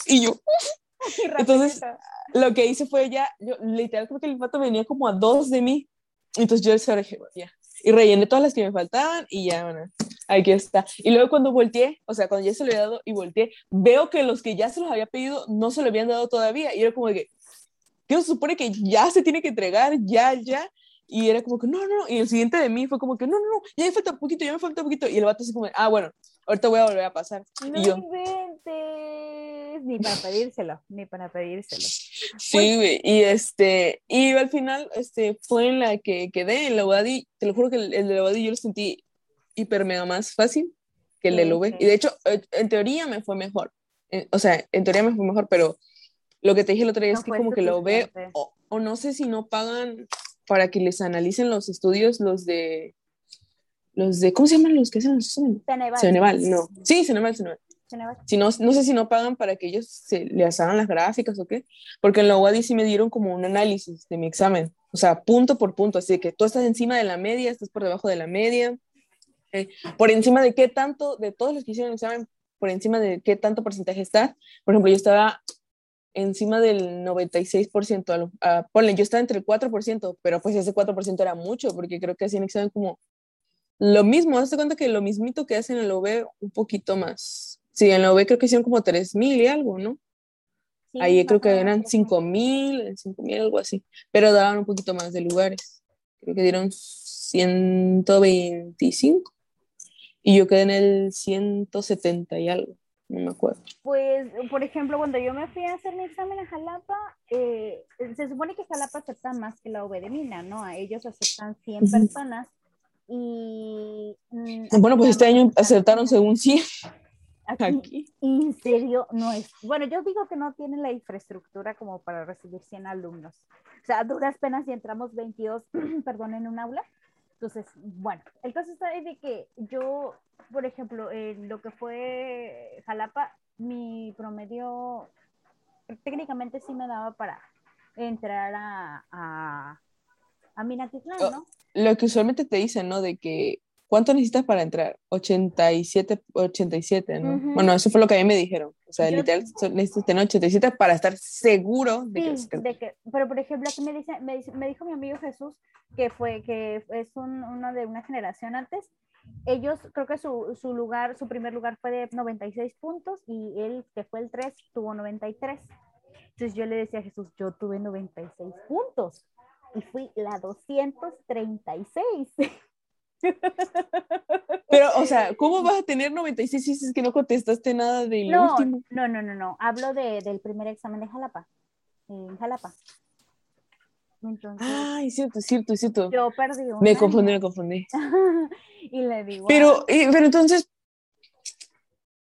y yo, (laughs) entonces, lo que hice fue ya, yo literal creo que el vato venía como a dos de mí. Entonces yo se dije, ya. Y rellené todas las que me faltaban y ya, bueno, aquí está. Y luego cuando volteé, o sea, cuando ya se lo había dado y volteé, veo que los que ya se los había pedido no se lo habían dado todavía. Y era como de que, que se supone que ya se tiene que entregar, ya, ya. Y era como que, no, no, y el siguiente de mí fue como que, no, no, no, ya me falta poquito, ya me falta poquito. Y el vato así como, ah, bueno, ahorita voy a volver a pasar. No y yo, inventes, ni para pedírselo, ni para pedírselo. Sí, güey, y este, y al final, este, fue en la que quedé, en la UADI, te lo juro que el, el de la UADI yo lo sentí hiper mega más fácil que el de la UB. Y de hecho, en teoría me fue mejor. O sea, en teoría me fue mejor, pero lo que te dije el otro día No es que como que lo ve, o, o no sé si no pagan para que les analicen los estudios, los de, los de, ¿cómo se llaman los que hacen los exámenes? Ceneval. Ceneval, no. Sí, Ceneval, Ceneval. Ceneval. Si no, no sé si no pagan para que ellos se les hagan las gráficas o qué, porque en la UADI sí me dieron como un análisis de mi examen, o sea, punto por punto, así que tú estás encima de la media, estás por debajo de la media, eh, por encima de qué tanto, de todos los que hicieron el examen, por encima de qué tanto porcentaje estás. Por ejemplo, yo estaba encima del 96%, a ponle, yo estaba entre el 4%, pero pues ese 4% era mucho, porque creo que hacían examen como lo mismo, hazte cuenta que lo mismito que hacen en la UB, un poquito más. Sí, en la UB creo que hicieron como 3.000 y algo, ¿no? Sí, Ahí creo que eran creo que- 5.000, 5.000, algo así, pero daban un poquito más de lugares. Creo que dieron 125 y yo quedé en el 170 y algo, no me acuerdo. Pues, por ejemplo, cuando yo me fui a hacer mi examen a Jalapa, eh, se supone que Jalapa acepta más que la UB de Mina, ¿no? A ellos aceptan 100 Ujú. personas y... mm, Bueno, pues este año aceptaron según según 100 Aquí, aquí. en serio, no es. Bueno, yo digo que no tienen la infraestructura como para recibir 100 alumnos. O sea, a duras penas si entramos 22, (clears throat) perdón, en un aula. Entonces, bueno, el caso está de que yo, por ejemplo, en lo que fue Jalapa, mi promedio técnicamente sí me daba para entrar a, a, a Minatitlán, Oh, ¿no? Lo que usualmente te dicen, ¿no? De que, ¿cuánto necesitas para entrar? 87, 87, ¿no? Ujú. Bueno, eso fue lo que a mí me dijeron. O sea, Yo- literal, necesitas tener 87 para estar seguro de que Sí, quedar. de que, pero por ejemplo, aquí me dice, me, dice- me dijo mi amigo Jesús que fue, que es un, uno de una generación antes. Ellos, creo que su, su lugar, su primer lugar fue de 96 puntos y él, que fue el 3, tuvo 93. Entonces yo le decía a Jesús, yo tuve 96 puntos y fui la 236. (laughs) Pero, o sea, (laughs) ¿cómo vas a tener 96 si dices que no contestaste nada de lo No, último? no, no, no, no. Hablo de, del primer examen de Jalapa. En Jalapa. Entonces, Ay, es cierto, es cierto, es cierto. yo perdí Me confundí, me confundí. (laughs) y le digo, Pero, eh, pero entonces,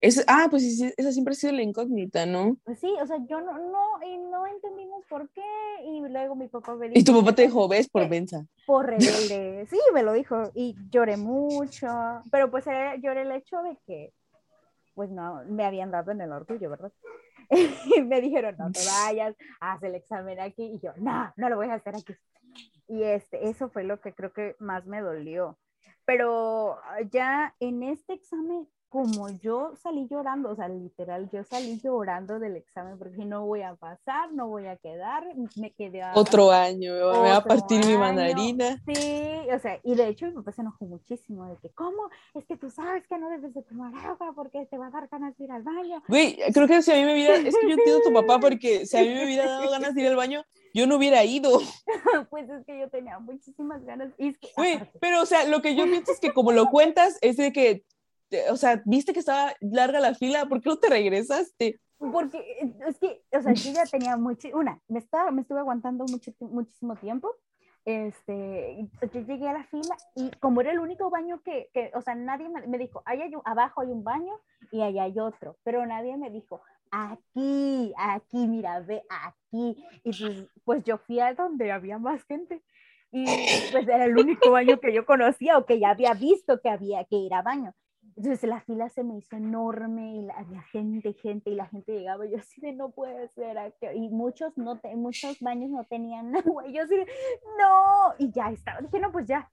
es, ah, pues esa siempre ha sido la incógnita, ¿no? Pues sí, o sea, yo no, no, y no entendimos por qué, y luego mi papá me Y tu dijo, papá te dijo, ves por mensa. por rebelde, sí, me lo dijo, y lloré mucho, pero pues era- lloré el hecho de que, pues no, me habían dado en el orgullo, ¿verdad? y (laughs) me dijeron, no te (laughs) vayas, haz el examen aquí, y yo, no, no lo voy a hacer aquí. Y este, eso fue lo que creo que más me dolió. Pero ya en este examen como yo salí llorando, o sea, literal, yo salí llorando del examen porque no voy a pasar, no voy a quedar, me quedé a... Otro año, me voy a partir mi mandarina. Sí, o sea, y de hecho mi papá se enojó muchísimo de que, ¿cómo? Es que tú sabes que no debes de tomar agua porque te va a dar ganas de ir al baño. Güey, creo que si a mí me hubiera, es que yo entiendo a tu papá (laughs) porque si a mí me hubiera dado ganas de ir al baño, yo no hubiera ido. (laughs) pues es que yo tenía muchísimas ganas. Y es que, Güey, pero o sea, lo que yo pienso es que como lo cuentas, es de que o sea, viste que estaba larga la fila, ¿por qué no te regresaste? Porque es que, o sea, yo ya (laughs) tenía mucho, una, me, estaba, me estuve aguantando mucho, muchísimo tiempo, este, yo llegué a la fila y como era el único baño que, que o sea, nadie me, dijo, hay abajo hay un baño y allá hay otro, pero nadie me dijo, aquí, aquí, mira, ve aquí. Y pues, pues yo fui a donde había más gente y pues era el único baño que yo conocía o que ya había visto que había que ir a baño. Entonces la fila se me hizo enorme y la, había gente, gente, y la gente llegaba, y yo así de no puede ser, y muchos, no te, muchos baños no tenían agua, y yo así de no, y ya estaba, dije, no, pues ya.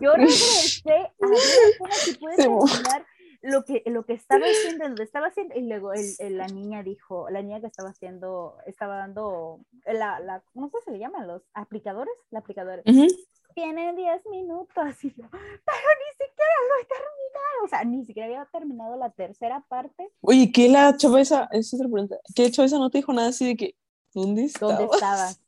yo (laughs) regresé, a ver, si puedes terminar lo que, lo que estaba haciendo, lo estaba haciendo, y luego el, la (laughs) niña dijo, la niña que estaba haciendo, estaba dando, la, la ¿cómo se le llaman? Los aplicadores, la aplicadora. Tiene 10 minutos, y yo, pero ni siquiera lo he terminado, o sea, ni siquiera había terminado la tercera parte. Oye, ¿qué la chava esa, es otra pregunta, ¿qué chava esa no te dijo nada así de que, ¿dónde estabas? ¿Dónde estabas? (laughs)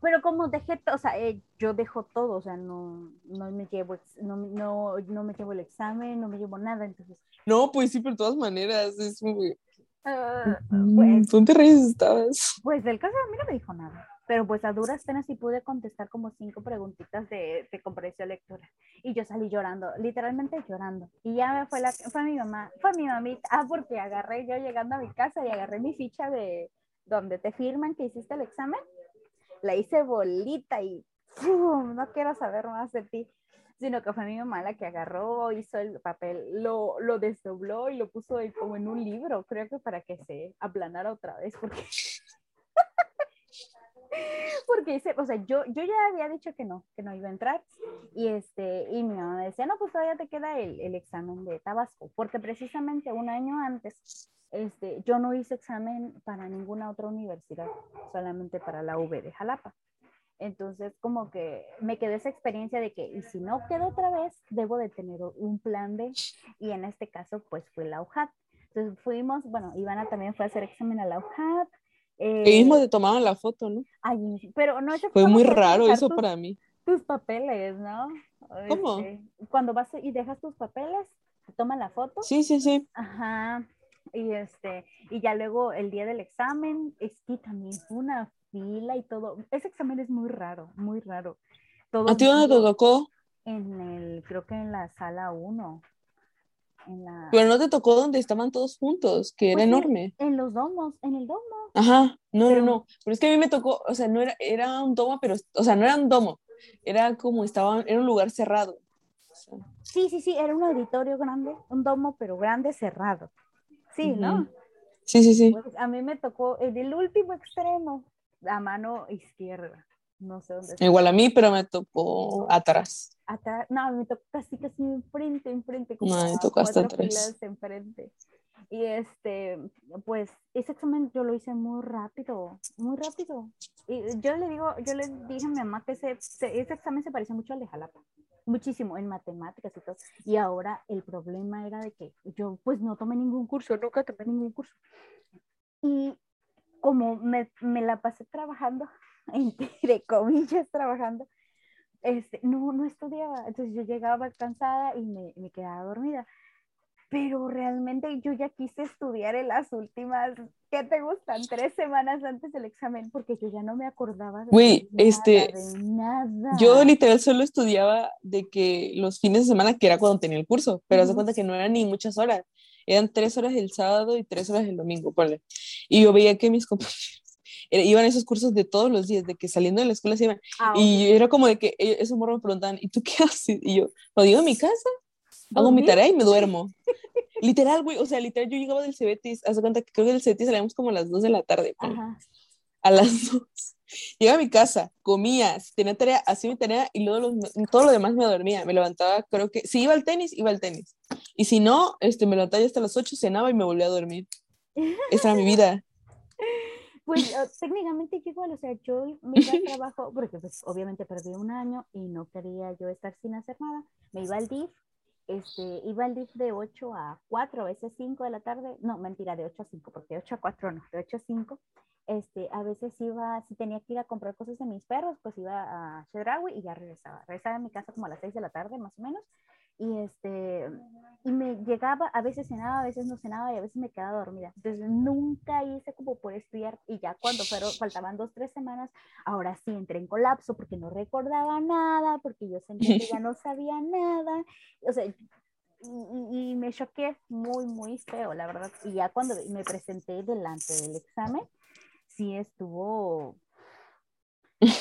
pero como dejé, o sea, eh, yo dejo todo, o sea, no, no, me llevo, no, no, no, me llevo el examen, no me llevo nada, entonces. No, pues sí, pero de todas maneras, es muy... Uh, pues, ¿Dónde reyes estabas? Pues del caso a mí no me dijo nada, pero pues a duras penas sí pude contestar como cinco preguntitas de, de comprensión lectura y yo salí llorando, literalmente llorando. Y ya fue, la, fue mi mamá, fue mi mamita, ah, (laughs) porque agarré yo llegando a mi casa y agarré mi ficha de donde te firman que hiciste el examen. La hice bolita y no quiero saber más de ti, sino que fue mi mamá la que agarró, hizo el papel, lo, lo desdobló y lo puso como en un libro, creo que para que se aplanara otra vez, porque... (laughs) (laughs) porque dice, o sea, yo, yo ya había dicho que no, que no iba a entrar, y este, y mi mamá decía, no, pues todavía te queda el, el examen de Tabasco, porque precisamente un año antes este, yo no hice examen para ninguna otra universidad, solamente para la UB de Jalapa. Entonces, como que me quedé esa experiencia de que, y si no quedo otra vez, debo de tener un plan B, y en este caso, pues fue la UJAT. Entonces fuimos, bueno, Ivana también fue a hacer examen a la UJAT. Eh, mismo te tomaban la foto, ¿no? Ay, pero no, fue muy raro eso para mí. Tus papeles, ¿no? ¿Cómo? Este, cuando vas y dejas tus papeles, te toman la foto. Sí, sí, sí. Ajá. Y, este, y ya luego el día del examen, es que también una fila y todo. Ese examen es muy raro, muy raro. Todo ¿A ti dónde te tocó? En el, creo que en la sala 1. Pero no te tocó donde estaban todos juntos, que era pues enorme. En los domos, en el domo. Ajá, no, no, no. Pero es que a mí me tocó, o sea, no era, era un domo, pero, o sea, no era un domo. Era como estaban, era un lugar cerrado. Sí, sí, sí, era un auditorio grande, un domo, pero grande, cerrado. Sí, ¿no? Sí, sí, sí. Pues a mí me tocó en el último extremo, la mano izquierda. No sé dónde. Igual a mí, pero me tocó atrás. Atrás, no, me tocó casi casi enfrente, enfrente. Como no, me tocó hasta atrás. enfrente. Y este, pues ese examen yo lo hice muy rápido, muy rápido. Y yo le digo, yo le dije a mi mamá que ese, ese examen se parece mucho al de Jalapa muchísimo en matemáticas y todo. Y ahora el problema era de que yo pues no tomé ningún curso, nunca tomé ningún curso. Y como me, me la pasé trabajando, (laughs) entre comillas trabajando, este, no, no estudiaba. Entonces yo llegaba cansada y me, me quedaba dormida pero realmente yo ya quise estudiar en las últimas, ¿qué te gustan? Tres semanas antes del examen, porque yo ya no me acordaba de, nada, este, nada. Yo literal solo estudiaba de que los fines de semana, que era cuando tenía el curso, pero haz de cuenta que no eran ni muchas horas, eran tres horas el sábado y tres horas el domingo, ponle. Y yo veía que mis (laughs) compañeros iban a esos cursos de todos los días, de que saliendo de la escuela se iban. Ah, y era como de que e, esos morros me preguntaban, ¿y tú qué (laughs) haces? Y yo, lo digo en mi casa hago mi tarea y me duermo. (laughs) literal, güey, o sea, literal, yo llegaba del Cebetis, haz cuenta que creo que del Cebetis salíamos como a las 2 de la tarde. A las (laughs) 2. Llegaba a mi casa, comía, tenía tarea, hacía mi tarea y luego todo lo demás me dormía. Me levantaba, creo que, si iba al tenis, iba al tenis. Y si no, este, me levantaba hasta las 8, cenaba y me volvía a dormir. Esa era mi vida. Pues técnicamente igual, o sea, yo me iba al trabajo, porque pues obviamente perdí un año y no quería yo estar sin hacer nada. Me iba al DIF, este, iba al DIF de 8 a 4, a veces 5 de la tarde, no, mentira, de 8 a 5, porque de 8 a 4 no, de 8 a 5. Este, a veces iba, si tenía que ir a comprar cosas de mis perros, pues iba a Chedraui y ya regresaba. Regresaba a mi casa como a las 6 de la tarde, más o menos, y este y me llegaba a veces cenaba a veces no cenaba y a veces me quedaba dormida. Entonces nunca hice como por estudiar y ya cuando fueron faltaban dos tres semanas ahora sí entré en colapso porque no recordaba nada porque yo sentía que ya (laughs) no sabía nada. O sea y, y me choqué muy muy feo la verdad. Y ya cuando me presenté delante del examen sí estuvo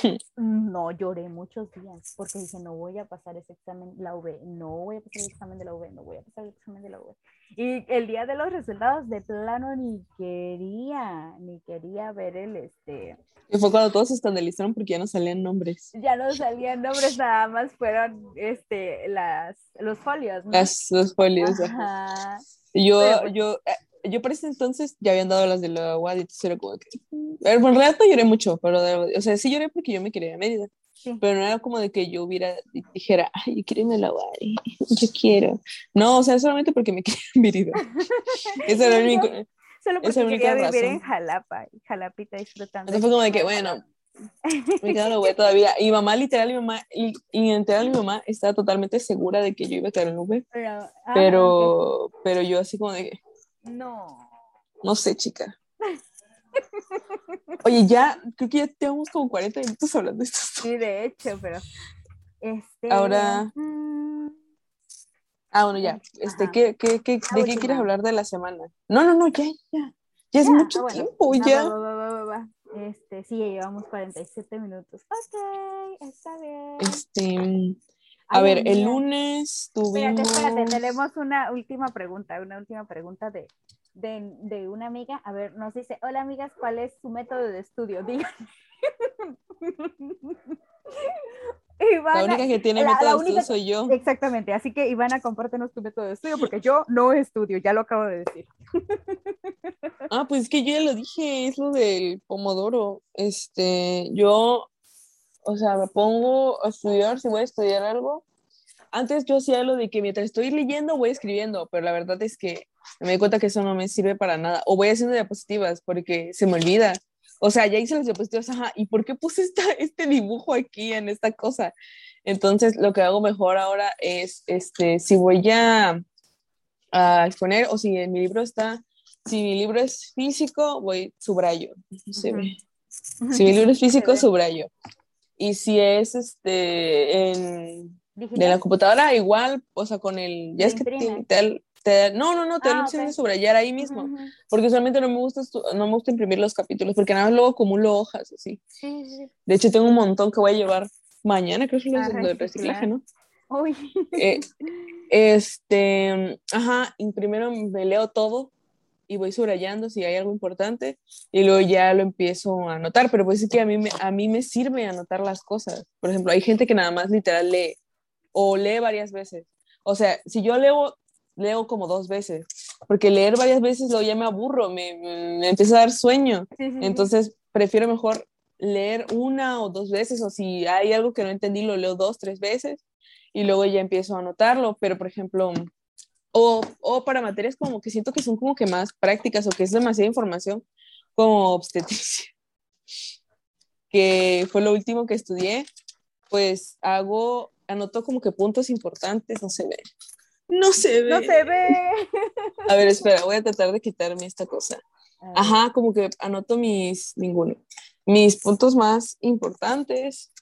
(laughs) no, lloré muchos días porque dije, no voy a pasar ese examen, la V, no voy a pasar el examen de la V, no voy a pasar el examen de la V. Y el día de los resultados de plano ni quería, ni quería ver el este. Y fue cuando todos se escandalizaron porque ya no salían nombres. Ya no salían nombres, nada más fueron este, las, los folios. Las, los folios. Yo, pues yo, eh, yo por ese entonces ya habían dado las de la UAD y entonces era como que... En realidad no lloré mucho, pero, o sea, sí lloré porque yo me quería a Mérida. Pero no era como de que yo hubiera, dijera, ay, yo quiero irme a la UAD, yo quiero. No, o sea, solamente porque me (laughs) quería a Mérida. (laughs) Esa era el único... Solo porque quería vivir en Jalapa, y Jalapita disfrutando. Entonces fue como de que, bueno, me quedo la (laughs) UAD todavía. Y mamá, literal, mi mamá, y, y literal, mi mamá estaba totalmente segura de que yo iba a quedar en UV. Pero, ah, pero, pero yo así como de que, no. No sé, chica. Oye, ya, creo que ya tenemos como 40 minutos hablando de esto. Sí, de hecho, pero. Este... Ahora. Mm, ah, bueno, ya. Este, ¿qué, qué, qué, ¿De qué quieres hablar de la semana? No, no, no, ya, ya. Ya es mucho tiempo, ya. este, sí, ya llevamos 47 minutos. Ok, está bien. Este. A ver, el lunes tuvimos... Espérate, espérate, tenemos una última pregunta, una última pregunta de, de, de, una amiga. A ver, nos dice, hola amigas, ¿cuál es su método de estudio? (laughs) Digan. la única que tiene método de estudio soy yo. Exactamente, así que Ivana, compártenos tu método de estudio porque yo no estudio, ya lo acabo de decir. ah, pues es que yo ya lo dije, es lo del pomodoro. Este, yo o sea, me pongo a estudiar, si voy a estudiar algo. Antes yo hacía lo de que mientras estoy leyendo voy escribiendo, pero la verdad es que me doy cuenta que eso no me sirve para nada. O voy haciendo diapositivas porque se me olvida. O sea, ya hice las diapositivas, ajá, ¿y por qué puse esta, (laughs) este dibujo aquí en esta cosa? Entonces, lo que hago mejor ahora es, este, si voy a, a exponer o si en mi libro está, si mi libro es físico, voy subrayo. Se ve. Si mi libro es físico, subrayo. Y si es este en, de la computadora, igual, o sea, con el, ya es que te, te, no, no, no, te da la ah, opción de subrayar ahí mismo, porque usualmente no me gusta, no me gusta imprimir los capítulos, porque nada más luego acumulo hojas, así. Sí, sí. De hecho, tengo un montón que voy a llevar mañana, creo que es lo de reciclaje, ¿no? Uy. Eh, este, ajá, primero me leo todo y voy subrayando si hay algo importante y luego ya lo empiezo a anotar, pero pues es que a mí, me, a mí me sirve anotar las cosas. Por ejemplo, hay gente que nada más literal lee o lee varias veces. O sea, si yo leo, leo como dos veces, porque leer varias veces luego ya me aburro, me, me empieza a dar sueño. Entonces, prefiero mejor leer una o dos veces, o si hay algo que no entendí, lo leo dos, tres veces y luego ya empiezo a anotarlo. Pero, por ejemplo, o, o, para materias como que siento que son como que más prácticas o que es demasiada información, como obstetricia, (laughs) que fue lo último que estudié, pues hago, anoto como que puntos importantes, no se ve. No se ve. No se ve. A ver, espera, voy a tratar de quitarme esta cosa. Ajá, como que anoto mis, ninguno, mis puntos más importantes.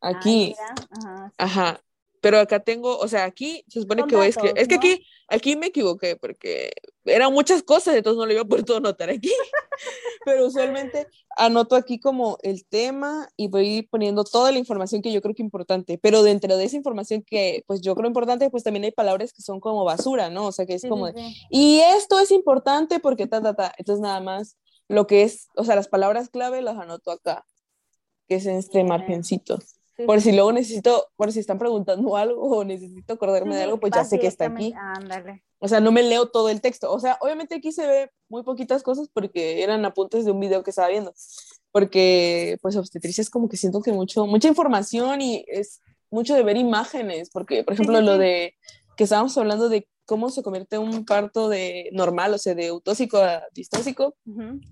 Aquí. Ajá, Ajá, pero acá tengo, o sea, aquí se supone que voy a escribir. Es que aquí, aquí me equivoqué porque eran muchas cosas, entonces no lo iba a poder todo anotar aquí. (laughs) pero usualmente anoto aquí como el tema y voy poniendo toda la información que yo creo que es importante. Pero dentro de esa información que pues yo creo importante, pues también hay palabras que son como basura, ¿no? O sea, que es como, y esto es importante porque ta, ta, ta. Entonces nada más lo que es, o sea, las palabras clave las anoto acá, que es en este margencito. Por si luego necesito, por si están preguntando algo o necesito acordarme de algo, pues ya sé que está aquí. Ándale. O sea, no me leo todo el texto. O sea, obviamente aquí se ve muy poquitas cosas porque eran apuntes de un video que estaba viendo. Porque, pues, obstetricia es como que siento que mucho, mucha información y es mucho de ver imágenes. Porque, por ejemplo, lo de que estábamos hablando de cómo se convierte un parto de normal, o sea, de autóxico a distóxico.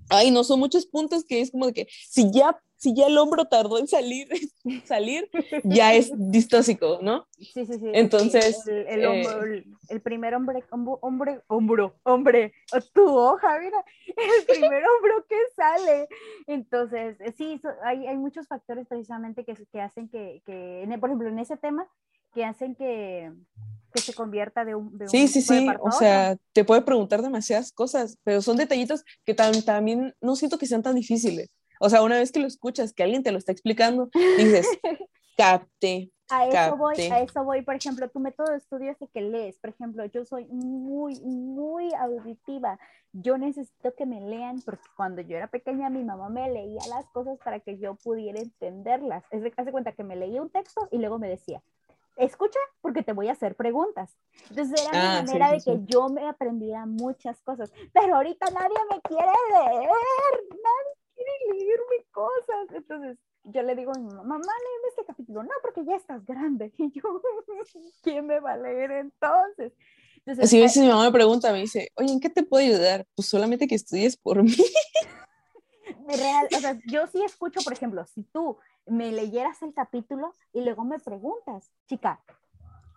Ay, no, son muchos puntos que es como de que si ya si ya el hombro tardó en salir, (laughs) salir ya es (laughs) distóxico, ¿no? Sí, sí, sí. Entonces. El, eh, el, primer hombre, hombre, hombro, hombre, tu hoja, mira, (laughs) el primer hombro que sale. Entonces, eh, sí, hay, hay muchos factores precisamente que, que hacen que, que, por ejemplo, en ese tema, que hacen que, que se convierta de un... De sí, sí, sí, o sea, te puede preguntar demasiadas cosas, pero son detallitos que también no siento que sean tan difíciles. O sea, una vez que lo escuchas, que alguien te lo está explicando, dices, (laughs) capte. A eso voy, a eso voy, por ejemplo, tu método de estudio es el que lees, por ejemplo, yo soy muy, muy auditiva, yo necesito que me lean porque cuando yo era pequeña mi mamá me leía las cosas para que yo pudiera entenderlas, es de, hace cuenta que me leía un texto y luego me decía, escucha porque te voy a hacer preguntas. Entonces era mi ah, manera de que yo me aprendiera muchas cosas, pero ahorita nadie me quiere leer, nadie quiere leerme cosas. Entonces yo le digo a mi mamá, mamá, léeme este capítulo. No, porque ya estás grande. (laughs) Y yo, ¿quién me va a leer entonces? Entonces, Así a veces mi mamá me pregunta, me dice, oye, ¿en qué te puedo ayudar? Pues solamente que estudies por mí. (laughs) Real, o sea, yo sí escucho, por ejemplo, si tú me leyeras el capítulo y luego me preguntas, chica,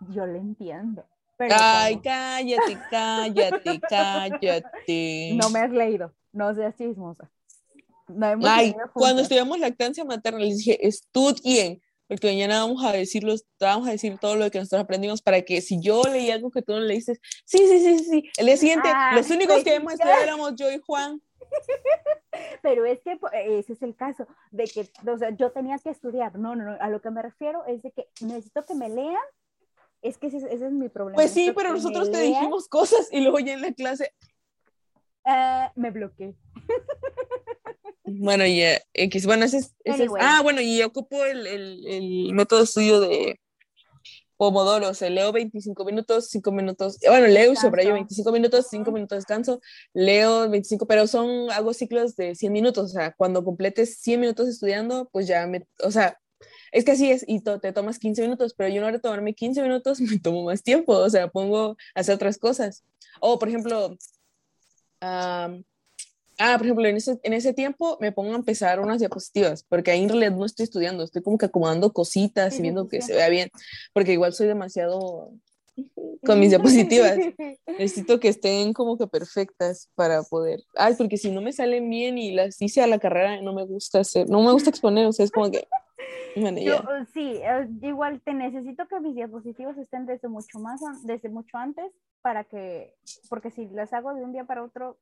yo le entiendo. Ay, cállate, cállate, (laughs) cállate. No me has leído, no seas chismosa. Ay, cuando estudiamos lactancia materna, les dije, estudien, porque mañana vamos a decirlo, vamos a decir todo lo que nosotros aprendimos para que si yo leí algo que tú no leíste, sí, sí, sí, sí, el día siguiente, ah, los únicos que hemos estudiado éramos yo y Juan. (laughs) Pero es que ese es el caso, de que, o sea, yo tenía que estudiar, no, no, no, a lo que me refiero es de que necesito que me lean, es que ese, es mi problema. Pues sí, pero nosotros te dijimos cosas y luego ya en la clase... Uh, me bloqueé. (laughs) Bueno, y X, bueno, ese es, ah, bueno, y ocupo el, el, el, método estudio de Pomodoro, o sea, leo 25 minutos, 5 minutos, bueno, leo sobre ello 25 minutos, 5 minutos descanso, leo 25, pero son, hago ciclos de 100 minutos, o sea, cuando completes 100 minutos estudiando, pues ya me, o sea, es que así es, y te tomas 15 minutos, pero yo no de tomarme 15 minutos, (laughs) me tomo más tiempo, o sea, pongo a hacer otras cosas. O, por ejemplo, um, Ah, por ejemplo, en ese, en ese tiempo me pongo a empezar unas diapositivas, porque ahí en realidad no estoy estudiando, estoy como que acomodando cositas y viendo que se vea bien, porque igual soy demasiado (laughs) con mis diapositivas. (laughs) Necesito que estén como que perfectas para poder. Ay, porque si no me salen bien y las hice a la carrera, no me gusta hacer, no me gusta exponer, o sea, es como que. (laughs) Yo, sí, eh, igual te necesito que mis diapositivas estén desde mucho más, desde mucho antes, para que, porque si las hago de un día para otro,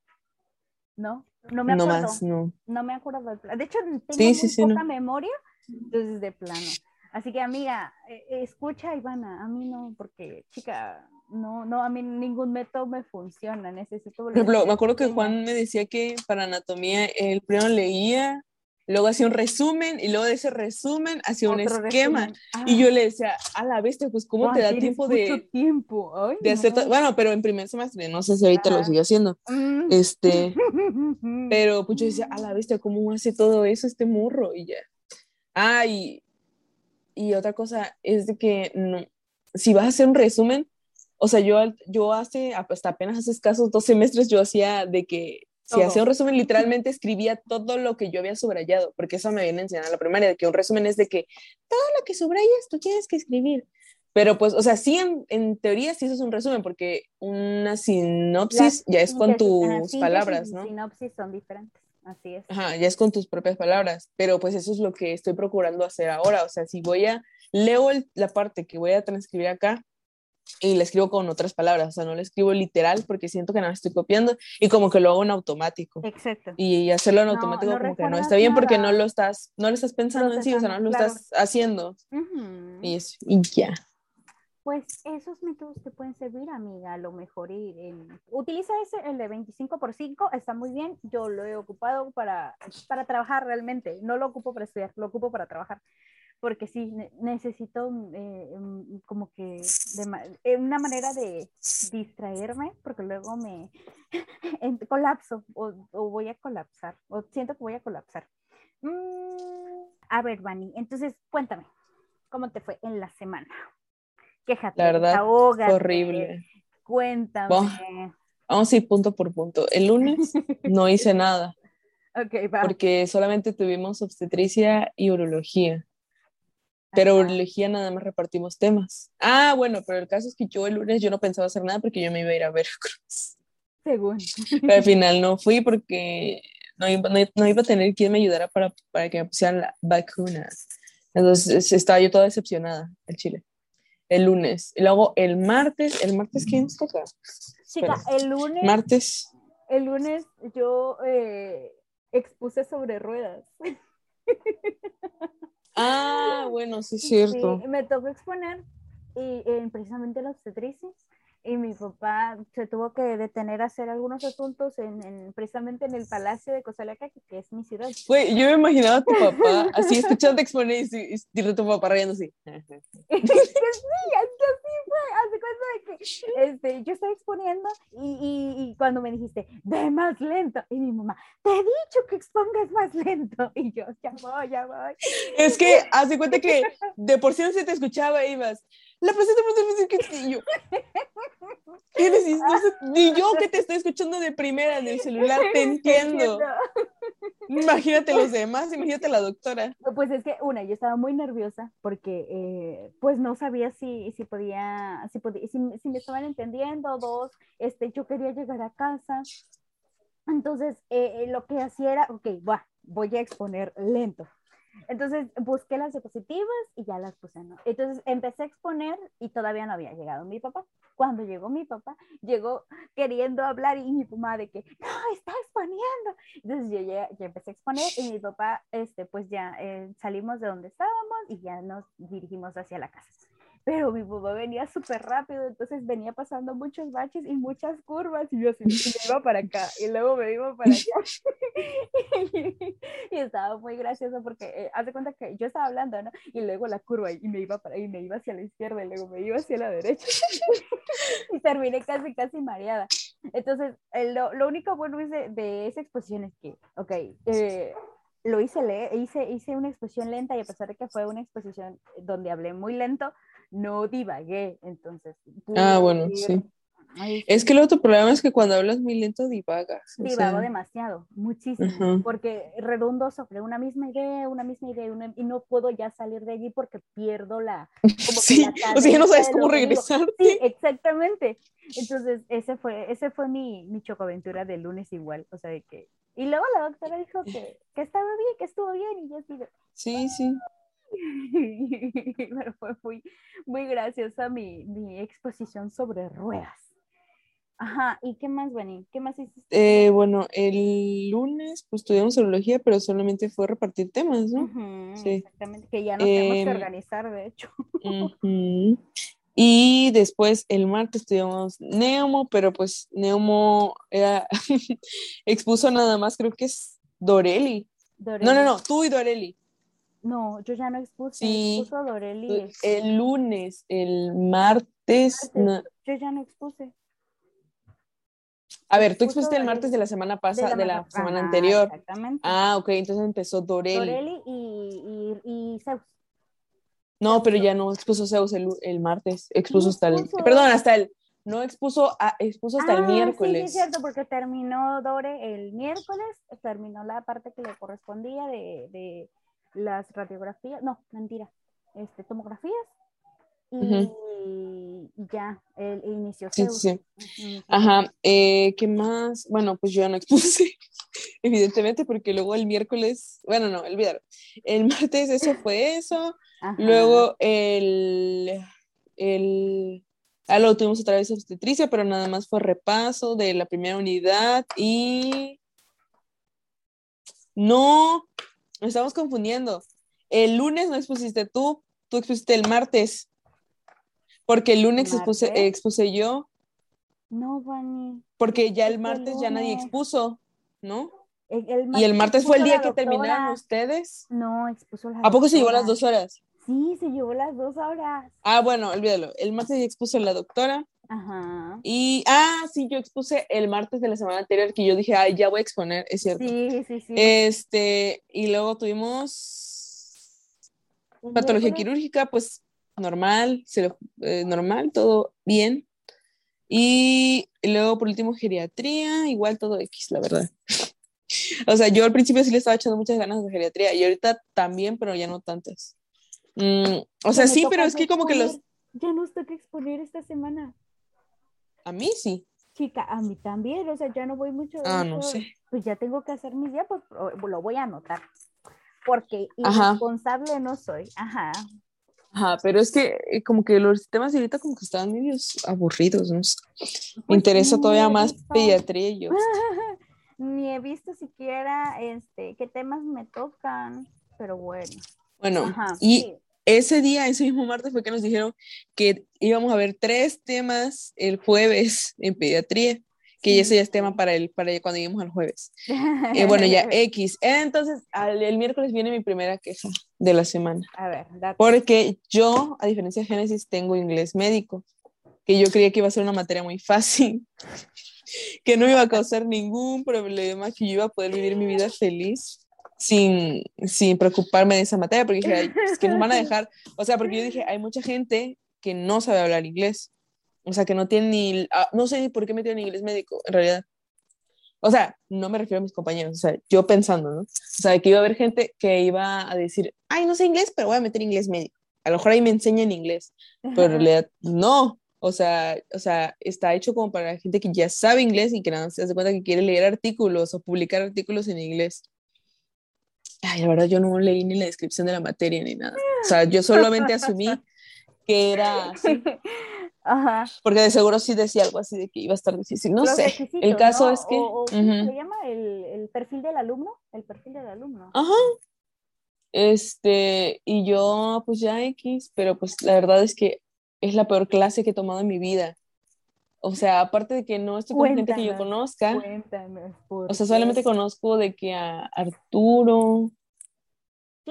no, no me acuerdo. No más, no. No me acuerdo del plan. De hecho, tengo poca memoria, entonces de plano. Así que, amiga, eh, escucha, Ivana, a mí no, porque, chica, no, no, a mí ningún método me funciona, necesito... Por ejemplo, me acuerdo que Juan me decía que para anatomía el primero leía luego hacía un resumen y luego de ese resumen hacía un esquema. Y yo le decía, a la bestia, pues ¿cómo te da tiempo de... tiempo. de hacer bueno, pero en primer semestre, no sé si ahorita lo sigue haciendo. Mm. Este, (laughs) pero pues yo decía, a la bestia, ¿cómo hace todo eso este morro? Y ya. Ah, y, y otra cosa es de que no, si vas a hacer un resumen, o sea, yo, yo hace, hasta apenas hace escasos dos semestres, yo hacía de que si hacía un resumen, literalmente escribía todo lo que yo había subrayado, porque eso me viene a enseñar a la primaria, de que un resumen es de que todo lo que subrayas tú tienes que escribir. Pero pues, o sea, sí, en, teoría sí eso es un resumen, porque una sinopsis ya es con tus palabras, ¿no? Sinopsis son diferentes, así es. Ajá, ya es con tus propias palabras, pero pues eso es lo que estoy procurando hacer ahora, o sea, si voy a, leo la parte que voy a transcribir acá, y le escribo con otras palabras, o sea, no le escribo literal porque siento que nada estoy copiando y como que lo hago en automático. Exacto. Y hacerlo en automático como que no está bien porque no lo estás, no lo estás pensando en sí, o sea, no lo estás haciendo. y, eso, y ya. Pues esos métodos te pueden servir, amiga, a lo mejor. Y, utiliza ese, el de 25 por 5, está muy bien. Yo lo he ocupado para, para trabajar realmente. No lo ocupo para estudiar, lo ocupo para trabajar porque sí, necesito eh, mm, como que eh, una manera de distraerme, porque luego me (laughs) colapso o, voy a colapsar, o siento que voy a colapsar. Mm, a ver, Vani, entonces cuéntame, ¿cómo te fue en la semana? Quéjate, la verdad, horrible. Cuéntame. Vamos a ir punto por punto. El lunes no hice nada. (laughs) Porque solamente tuvimos obstetricia y urología. Pero urología nada más repartimos temas. Ah, bueno, pero el caso es que yo el lunes yo no pensaba hacer nada porque yo me iba a ir a Veracruz. (laughs) Según. Pero al final no fui porque no iba, no, iba a tener quien me ayudara para, para que me pusieran la vacuna. Entonces estaba yo toda decepcionada en Chile. El lunes. Y luego el martes, ¿el martes quién toca? Chica, el lunes. Martes. El lunes yo eh, expuse sobre ruedas. (laughs) Ah, bueno, sí es cierto. me tocó exponer y eh, precisamente la obstetricia y mi papá se tuvo que detener a hacer algunos asuntos en, precisamente en el Palacio de Cozalaca, que es mi ciudad. Güey, yo me imaginaba a tu papá así escuchando exponer y, y, y tu papá riendo así. sí, (laughs) es que sí fue, hace cuenta de que este, yo estaba exponiendo y, y, cuando me dijiste, ve más lento, y mi mamá, te he dicho que expongas más lento, (laughs) y yo, ya voy, ya voy. Es que hace cuenta que de por sí no se te escuchaba, ibas, la presenta más difícil que yo. ¿Qué decís? ni (laughs) yo que te estoy escuchando de primera en el celular te entiendo. (laughs) Imagínate los (laughs) demás, imagínate la doctora. Pues es que una, yo estaba muy nerviosa porque eh, pues no sabía si, si podía, si, podía si, me estaban entendiendo, dos, este, yo quería llegar a casa. Entonces, eh, eh, lo que hacía era, ok, va, voy a exponer lento. Entonces busqué las diapositivas y ya las puse, ¿no? Entonces empecé a exponer y todavía no había llegado mi papá. Cuando llegó mi papá, llegó queriendo hablar y mi mamá de que, no, está exponiendo. Entonces yo ya, empecé a exponer y mi papá, este, pues ya eh, salimos de donde estábamos y ya nos dirigimos hacia la casa pero mi papá venía súper rápido, entonces venía pasando muchos baches y muchas curvas y yo así, me iba para acá y luego me iba para allá. (laughs) y, estaba muy gracioso porque eh, hace cuenta que yo estaba hablando, ¿no? Y luego la curva y me iba para y me iba hacia la izquierda y luego me iba hacia la derecha (laughs) y terminé casi, casi mareada. Entonces, lo, lo, único bueno de, de esa exposición es que, ok, eh, lo hice, hice, hice una exposición lenta y a pesar de que fue una exposición donde hablé muy lento, no divagué, entonces. Ah, bueno, sí. es que el otro problema es que cuando hablas muy lento divagas. Divago demasiado, muchísimo, porque redundo sobre una misma idea, una misma idea, y no puedo ya salir de allí porque pierdo la... sí, o sea, no sabes cómo regresar. Sí, exactamente. Entonces, ese fue, ese fue mi, mi chocoaventura del lunes igual, o sea, de que... Y luego la doctora dijo que, que estaba bien, que estuvo bien, y yo digo... Sí, sí. (laughs) Pero fue muy, muy graciosa mi, mi, exposición sobre ruedas. Ajá, ¿y qué más, Benny? ¿Qué más hiciste? Eh, bueno, el lunes pues estudiamos zoología, pero solamente fue repartir temas, ¿no? sí. Exactamente, que ya nos tenemos que em, organizar, de hecho. (laughs) Y después el martes estudiamos Neumo, pero pues Neumo era (laughs) expuso nada más, creo que es Dorelli. Dorelli. No, no, no, tú y Dorelli. No, yo ya no expuse, sí, expuso Dorelli. El lunes, el martes. Yo ya no expuse. A ver, tú expusiste el martes de la semana pasada, de la, semana anterior. Exactamente. Ah, ok, entonces empezó Dorelli. Dorelli y, y, Zeus. No, pero ya no expuso Zeus el, el martes, expuso hasta el, perdón, hasta el, no expuso, expuso hasta el ah, miércoles. Sí, es cierto, porque terminó Dore el miércoles, terminó la parte que le correspondía de las radiografías, no, mentira, este, tomografías y, ya, el, inicio. Sí, sí. Ajá, eh, ¿qué más? Bueno, pues yo ya no expuse, (laughs) evidentemente, porque luego el miércoles, bueno, no, el viernes, el martes eso fue eso, luego el, el, ah, lo tuvimos otra vez obstetricia, pero nada más fue repaso de la primera unidad y... No, estamos confundiendo. El lunes no expusiste tú, tú expusiste el martes. Porque el lunes expuse, expuse, yo. No, Vani. Porque ya el martes ya nadie expuso, ¿no? ¿Y el martes fue el día que terminaron ustedes? No, expuso la ¿A poco se llevó las dos horas? Sí, se llevó las dos horas. Ah, bueno, olvídalo. El martes ya expuso la doctora. Ajá. Y, ah, sí, yo expuse el martes de la semana anterior que yo dije, ay, ya voy a exponer, es cierto. Sí, sí, sí. Este, y luego tuvimos patología quirúrgica, pues normal, eh, normal, todo bien. Y luego por último geriatría, igual todo X, la verdad. (laughs) o sea, yo al principio sí le estaba echando muchas ganas de geriatría y ahorita también, pero ya no tantas. Mm, o sea, sí, pero es que como que los... Ya nos toca exponer esta semana. A mí sí. Chica, a mí también, o sea, ya no voy mucho. Ah, no sé. Pues ya tengo que hacer mis días, pues lo voy a anotar. Porque irresponsable no soy. Ajá. Ajá, pero es que eh, como que los temas ahorita como que estaban medios aburridos, ¿no? Me pues interesa todavía más pediatría y yo. (laughs) Ni he visto siquiera este, qué temas me tocan, pero bueno. Bueno, y ese día, ese mismo martes, fue que nos dijeron que íbamos a ver tres temas el jueves en pediatría que ese ya es tema para, el, para cuando lleguemos al jueves. (laughs) Eh, bueno, ya X. Entonces, el miércoles viene mi primera queja de la semana. A ver, Porque yo, a diferencia de Génesis, tengo inglés médico, que yo creía que iba a ser una materia muy fácil, (laughs) que no iba a causar ningún problema, que yo iba a poder vivir mi vida feliz sin, sin preocuparme de esa materia, porque dije, es que nos van a (laughs) dejar, o sea, porque yo dije, hay mucha gente que no sabe hablar inglés o sea, que no tiene ni, ah, no sé por qué me tienen inglés médico, en realidad. O sea, no me refiero a mis compañeros, o sea, yo pensando, ¿no? O sea, que iba a haber gente que iba a decir, ay, no sé inglés, pero voy a meter inglés médico. A lo mejor ahí me enseñan inglés, pero en realidad no. O sea, o sea, está hecho como para la gente que ya sabe inglés y que nada se hace cuenta que quiere leer artículos o publicar artículos en inglés. Ay, la verdad, yo no leí ni la descripción de la materia ni nada. O sea, yo solamente asumí (laughs) que era así. Ajá. Porque de seguro sí decía algo así de que iba a estar difícil. No sé. El caso es que. se llama el, perfil del alumno? El perfil del alumno. Ajá. Este, y yo, pues ya X, pero pues la verdad es que es la peor clase que he tomado en mi vida. O sea, aparte de que no estoy con gente que yo conozca. o sea, solamente conozco de que a Arturo,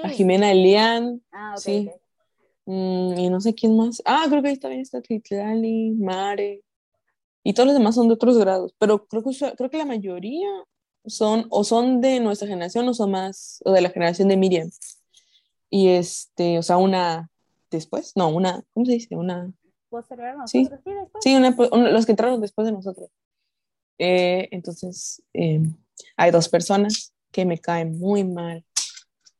a Jimena Elian. Ah. Sí. Mm, y no sé quién más. Ah, creo que ahí también está Titlali, Mare. Y todos los demás son de otros grados. Pero creo que, creo que la mayoría son o son de nuestra generación o son más, o de la generación de Miriam. Y este, o sea, una después, no, una, ¿cómo se dice? Una... Sí, sí, los que entraron después de nosotros. Eh, entonces, em, hay dos personas que me caen muy mal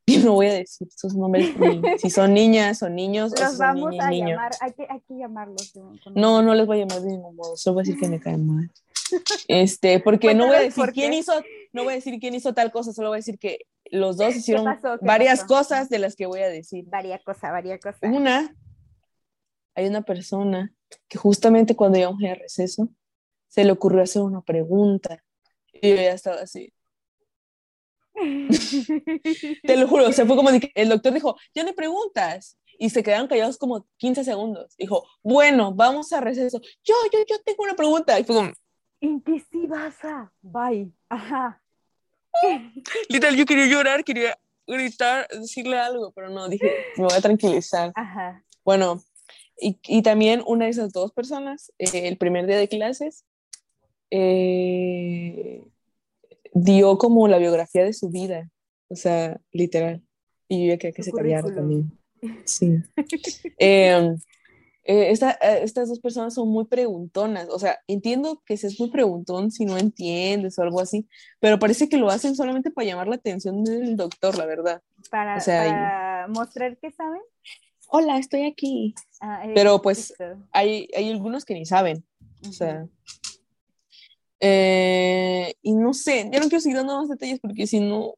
(laughs) no voy a decir sus nombres, (laughs) si son niñas o niños. Los vamos a llamar, hay que, hay que llamarlos. no, no les voy a llamar de ningún modo, solo voy a decir que me caen mal. (laughs) Este, porque no voy a decir quién hizo, no voy a decir quién hizo tal cosa, solo voy a decir que los dos hicieron varias cosas de las que voy a decir. Varias cosas, varias cosas. Una, hay una persona que justamente cuando íbamos a receso, se le ocurrió hacer una pregunta y yo ya estaba así. (laughs) Te lo juro, o sea, fue como que el doctor dijo, ya no preguntas. Y se quedaron callados como 15 segundos. Dijo, bueno, vamos a receso. Yo, yo, yo tengo una pregunta. Y fue como, ¿en qué sí vas a? Bye. Ajá. (laughs) Literal, yo quería llorar, quería gritar, decirle algo, pero no, dije, me voy a tranquilizar. Ajá. Bueno, y, y también una de esas dos personas, eh, el primer día de clases, eh, dio como la biografía de su vida, o sea, literal. Y yo ya quería que se callaron también. Sí. (laughs) Em, eh, eh, estas dos personas son muy preguntonas, o sea, entiendo que seas muy preguntón si no entiendes o algo así, pero parece que lo hacen solamente para llamar la atención del doctor, la verdad. Para, mostrar que saben. Hola, estoy aquí. Ah, pero pues hay, hay algunos que ni saben, o sea, eh, y no sé, ya no quiero seguir dando más detalles porque si no,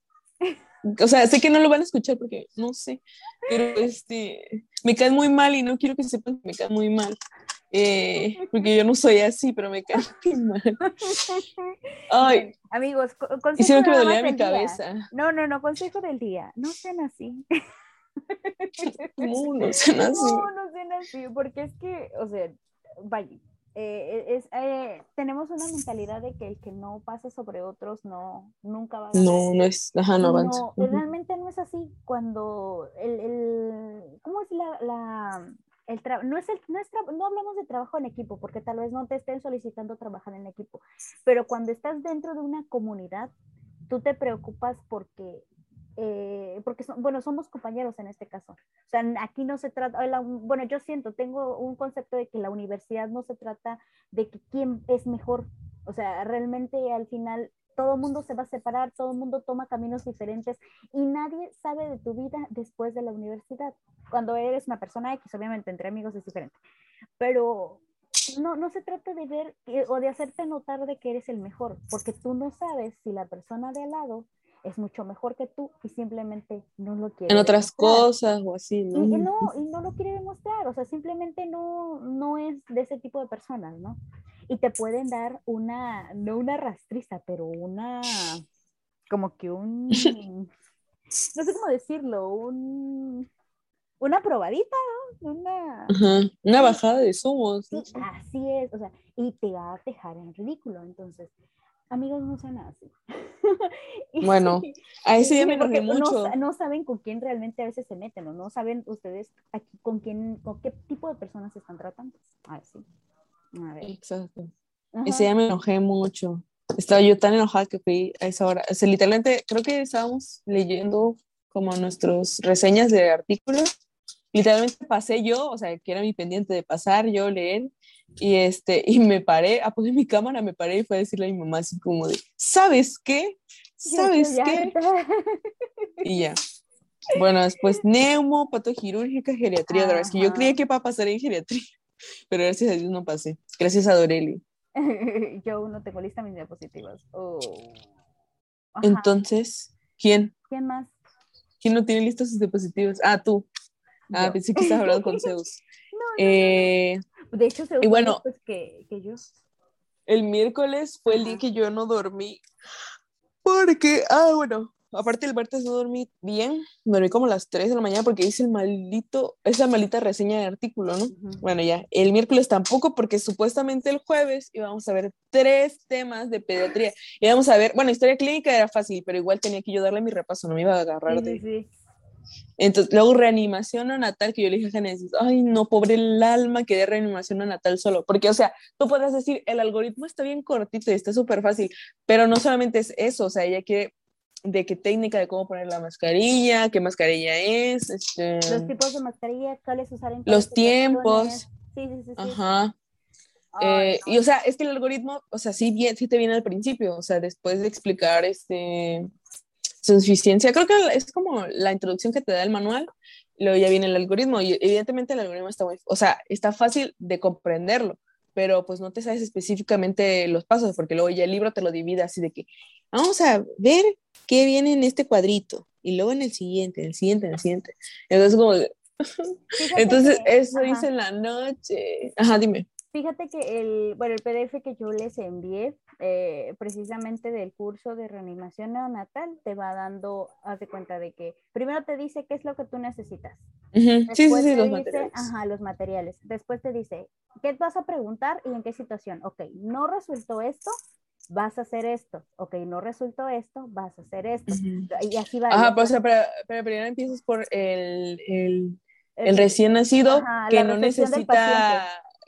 o sea, sé que no lo van a escuchar porque no sé, pero este, me cae muy mal y no quiero que sepan que me cae muy mal. Eh, porque yo no soy así, pero me cae muy mal. (laughs) Ay, amigos, consejo que me dolía mi cabeza. No, no, no, consejo del día, no sean así. (laughs) (laughs) No, no. No, no sean así, porque es que, o sea, vaya, eh, es, eh, tenemos una mentalidad de que el que no pasa sobre otros no, nunca va a... No, no es, ajá, no avanza. Realmente no es así cuando el, el ¿cómo es la, la el no, es el, no, es no hablamos de trabajo en equipo, porque tal vez no te estén solicitando trabajar en equipo, pero cuando estás dentro de una comunidad, tú te preocupas porque eh, porque bueno, somos compañeros en este caso. O sea, aquí no se trata, bueno, yo siento, tengo un concepto de que la universidad no se trata de que quién es mejor. O sea, realmente al final todo el mundo se va a separar, todo el mundo toma caminos diferentes y nadie sabe de tu vida después de la universidad. Cuando eres una persona X, obviamente entre amigos es diferente, pero no, no se trata de ver o de hacerte notar de que eres el mejor, porque tú no sabes si la persona de al lado es mucho mejor que tú y simplemente no lo quiere. En otras cosas o así, ¿no? Y, no, y no lo quiere demostrar, o sea, simplemente no, no es de ese tipo de personas, ¿no? Y te pueden dar una, no una rastriza, pero una, como que un, (laughs) no sé cómo decirlo, un, una probadita, ¿no? Una, una bajada de zumos. Sí, así es, o sea, y te va a dejar en ridículo, entonces amigos no sean así. (laughs) bueno, a ese día me enojé mucho. No, saben con quién realmente a veces se meten, o no saben ustedes aquí con quién, con qué tipo de personas se están tratando. A ver. Exacto. Ese día me enojé mucho. Estaba yo tan enojada que fui a esa hora. O sea, literalmente creo que estábamos leyendo como nuestras reseñas de artículos. Literalmente pasé yo, o sea, que era mi pendiente de pasar, yo leer, y, este, y me paré, apagué mi cámara, me paré y fue a decirle a mi mamá así como de, ¿sabes qué? ¿Sabes qué? Y ya. Bueno, después neumo, patoquirúrgica, geriatría, otra vez, que yo creía que iba a pasar en geriatría, (laughs) pero gracias a Dios no pasé. Gracias a Doreli. (laughs) yo no tengo lista mis diapositivas. Oh. Entonces, ¿quién? ¿Quién más? ¿Quién no tiene listas sus diapositivas? Ah, tú. Ah, pensé que estabas hablando con (laughs) Zeus. eh, de hecho, se y bueno, que, que yo. El miércoles fue el día que yo no dormí. Porque, ah, bueno, aparte el martes no dormí bien, dormí como a las 3 de la mañana porque hice el maldito, esa maldita reseña de artículo, ¿no? Bueno, ya, el miércoles tampoco porque supuestamente el jueves íbamos a ver tres temas de pediatría. Y vamos a ver, bueno, historia clínica era fácil, pero igual tenía que yo darle mi repaso, no me iba a agarrar de... Sí, entonces, luego reanimación natal, que yo le dije a Genesis, ay, no, pobre el alma que dé reanimación natal solo, porque, o sea, tú podrás decir, el algoritmo está bien cortito y está súper fácil, pero no solamente es eso, o sea, ella quiere de qué técnica de cómo poner la mascarilla, qué mascarilla es, este... los tipos de mascarilla, cuáles usar en los tiempos, sí, sí, sí, ajá. Eh, y o sea, es que el algoritmo, o sea, sí, bien, sí te viene al principio, o sea, después de explicar este suficiencia. Creo que es como la introducción que te da el manual, luego ya viene el algoritmo y evidentemente el algoritmo está muy, o sea, está fácil de comprenderlo, pero pues no te sabes específicamente los pasos porque luego ya el libro te lo divide así de que vamos a ver qué viene en este cuadrito y luego en el siguiente, en el siguiente, en el siguiente. Entonces como (laughs) entonces eso hice en la noche. Ajá, dime. Fíjate que el, bueno, el PDF que yo les envié, eh, precisamente del curso de reanimación neonatal, te va dando, haz de cuenta de que primero te dice qué es lo que tú necesitas. sí, sí, sí, los materiales. Ajá, los materiales. Después te dice, ¿qué vas a preguntar y en qué situación? Ok, no resultó esto, vas a hacer esto. Ok, no resultó esto, vas a hacer esto. Y así va. Ajá, pues, pero, pero, primero empiezas por el, el, el, recién nacido que no necesita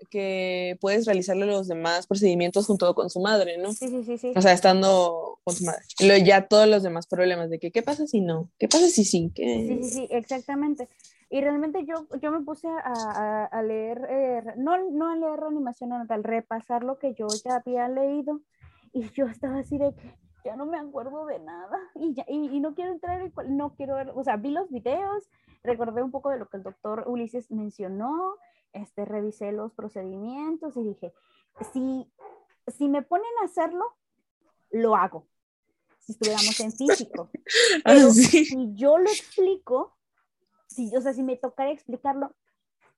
que puedes realizarle los demás procedimientos junto con su madre, ¿no? Sí, sí, sí, sí. O sea, estando con su madre. Luego ya todos los demás problemas de que, ¿qué pasa si no? ¿Qué pasa si sí? Sí, sí, sí, exactamente. Y realmente yo, yo me puse a, a, leer, eh, no, no a leer reanimación natal, repasar lo que yo ya había leído. Y yo estaba así de que ya no me acuerdo de nada. Y, ya, y, y no quiero entrar en, no quiero ver, o sea, vi los videos, recordé un poco de lo que el doctor Ulises mencionó este, revisé los procedimientos y dije, si, si me ponen a hacerlo, lo hago, si estuviéramos en físico. (laughs) Ah, si yo lo explico, si, o sea, si me tocara explicarlo,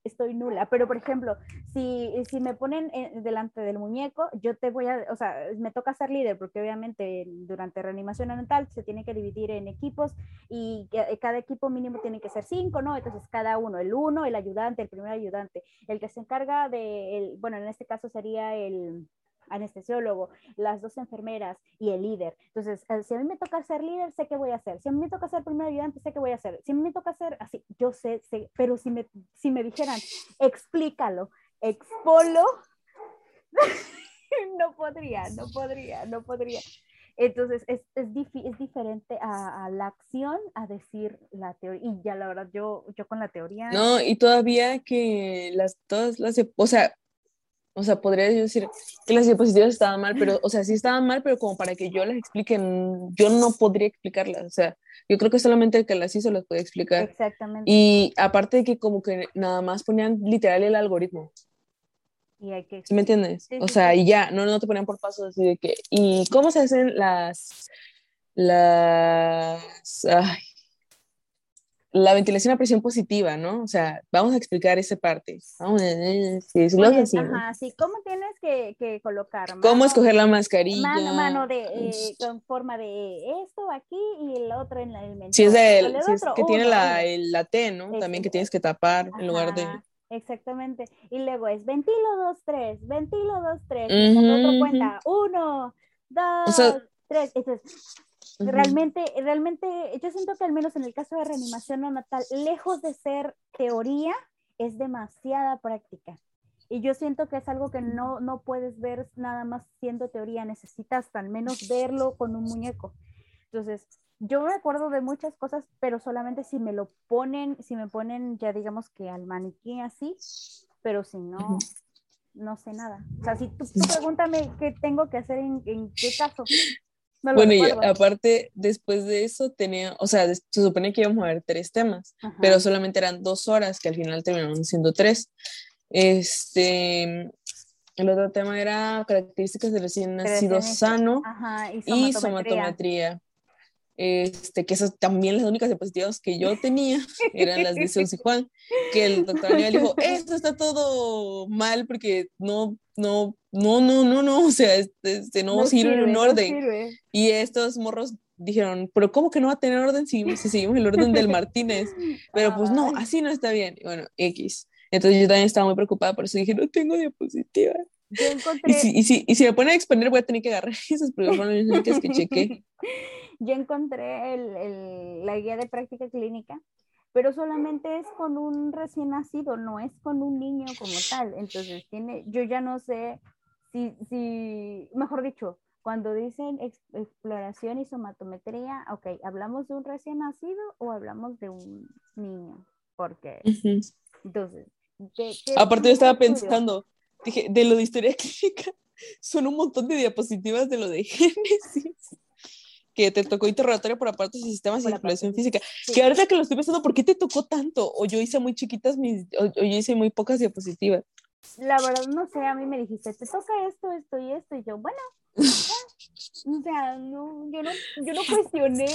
estoy nula. Pero, por ejemplo, si, si me ponen delante del muñeco, yo te voy a, o sea, me toca ser líder, porque obviamente durante reanimación mental se tiene que dividir en equipos y cada equipo mínimo tiene que ser cinco, ¿no? Entonces, cada uno, el uno, el ayudante, el primer ayudante, el que se encarga de, el, bueno, en este caso sería el anestesiólogo, las dos enfermeras y el líder. Entonces, eh, si a mí me toca ser líder, sé qué voy a hacer. Si a mí me toca ser primer ayudante, sé qué voy a hacer. Si a mí me toca ser así, yo sé, sé, pero si me, si me dijeran, explícalo, expolo, (laughs) no podría, no podría, no podría. Entonces, es, es, es diferente a, a, la acción a decir la teoría. Y ya, la verdad, yo, yo con la teoría... No, y todavía que las, todas las, o sea, o sea, podría decir que las diapositivas estaban mal, pero, o sea, sí estaban mal, pero como para que yo las explique, yo no podría explicarlas. O sea, yo creo que solamente el que las hizo las puede explicar. Exactamente. Y aparte de que como que nada más ponían literal el algoritmo. Y hay que... ¿Sí me entiendes? o sea, y ya, no, no te ponían por pasos así de que, ¿y cómo se hacen las, las, ay, la ventilación a presión positiva, ¿no? O sea, vamos a explicar esa parte. Vamos a sí, así, Ajá, sí, ¿cómo tienes que, que colocar? ¿Cómo escoger la mascarilla? Mano, mano de, eh, con forma de esto aquí y el otro en el mentón. Si es, el, si es que tiene la, el, la T, ¿no? También que tienes que tapar en lugar de... Exactamente. Y luego es ventilo 2, 3, ventilo 2, 3. Uh -huh. cuenta, 1, 2, 3. Entonces, Realmente, realmente, yo siento que al menos en el caso de reanimación neonatal, lejos de ser teoría, es demasiada práctica. Y yo siento que es algo que no, no puedes ver nada más siendo teoría, necesitas al menos verlo con un muñeco. Entonces, yo me acuerdo de muchas cosas, pero solamente si me lo ponen, si me ponen ya digamos que al maniquí así, pero si no, no sé nada. O sea, si tú, pregúntame qué tengo que hacer en, en qué caso, bueno, y aparte, después de eso tenía, o sea, se supone que íbamos a ver tres temas, pero solamente eran dos horas, que al final terminaron siendo tres. Este, el otro tema era características del recién nacido sano y somatometría. Este, que esas también las únicas diapositivas que yo tenía (laughs) eran las de Zeus y Juan, que el doctor Aníbal dijo, (laughs) esto está todo mal porque no, no, no, no, no, no, o sea, este, este no, sirve, en un orden. y estos morros dijeron, pero ¿cómo que no va a tener orden si, (laughs) seguimos el orden del Martínez? Pero pues no, así no está bien. Y bueno, X. Entonces yo también estaba muy preocupada, por eso dije, no tengo diapositiva. Y, si, y, si, y si me ponen a exponer, voy a tener que agarrar (laughs) esas, únicas que (laughs) chequé. yo encontré el, la guía de práctica clínica, pero solamente es con un recién nacido, no es con un niño como tal. Entonces, tiene, yo ya no sé si, si mejor dicho, cuando dicen exploración y somatometría, ok, ¿hablamos de un recién nacido o hablamos de un niño? Porque, entonces, aparte yo estaba pensando, dije, de lo de historia (laughs) clínica, son un montón de diapositivas de lo de (laughs) génesis que te tocó interrogatorio por aparte de sistemas y exploración física. Que ahorita que lo estoy pensando, ¿por qué te tocó tanto? O yo hice muy chiquitas mis, o, yo hice muy pocas diapositivas. La verdad no sé, a mí me dijiste, te toca esto, esto y esto, y yo, bueno, (laughs) o sea, no, yo no, yo no cuestioné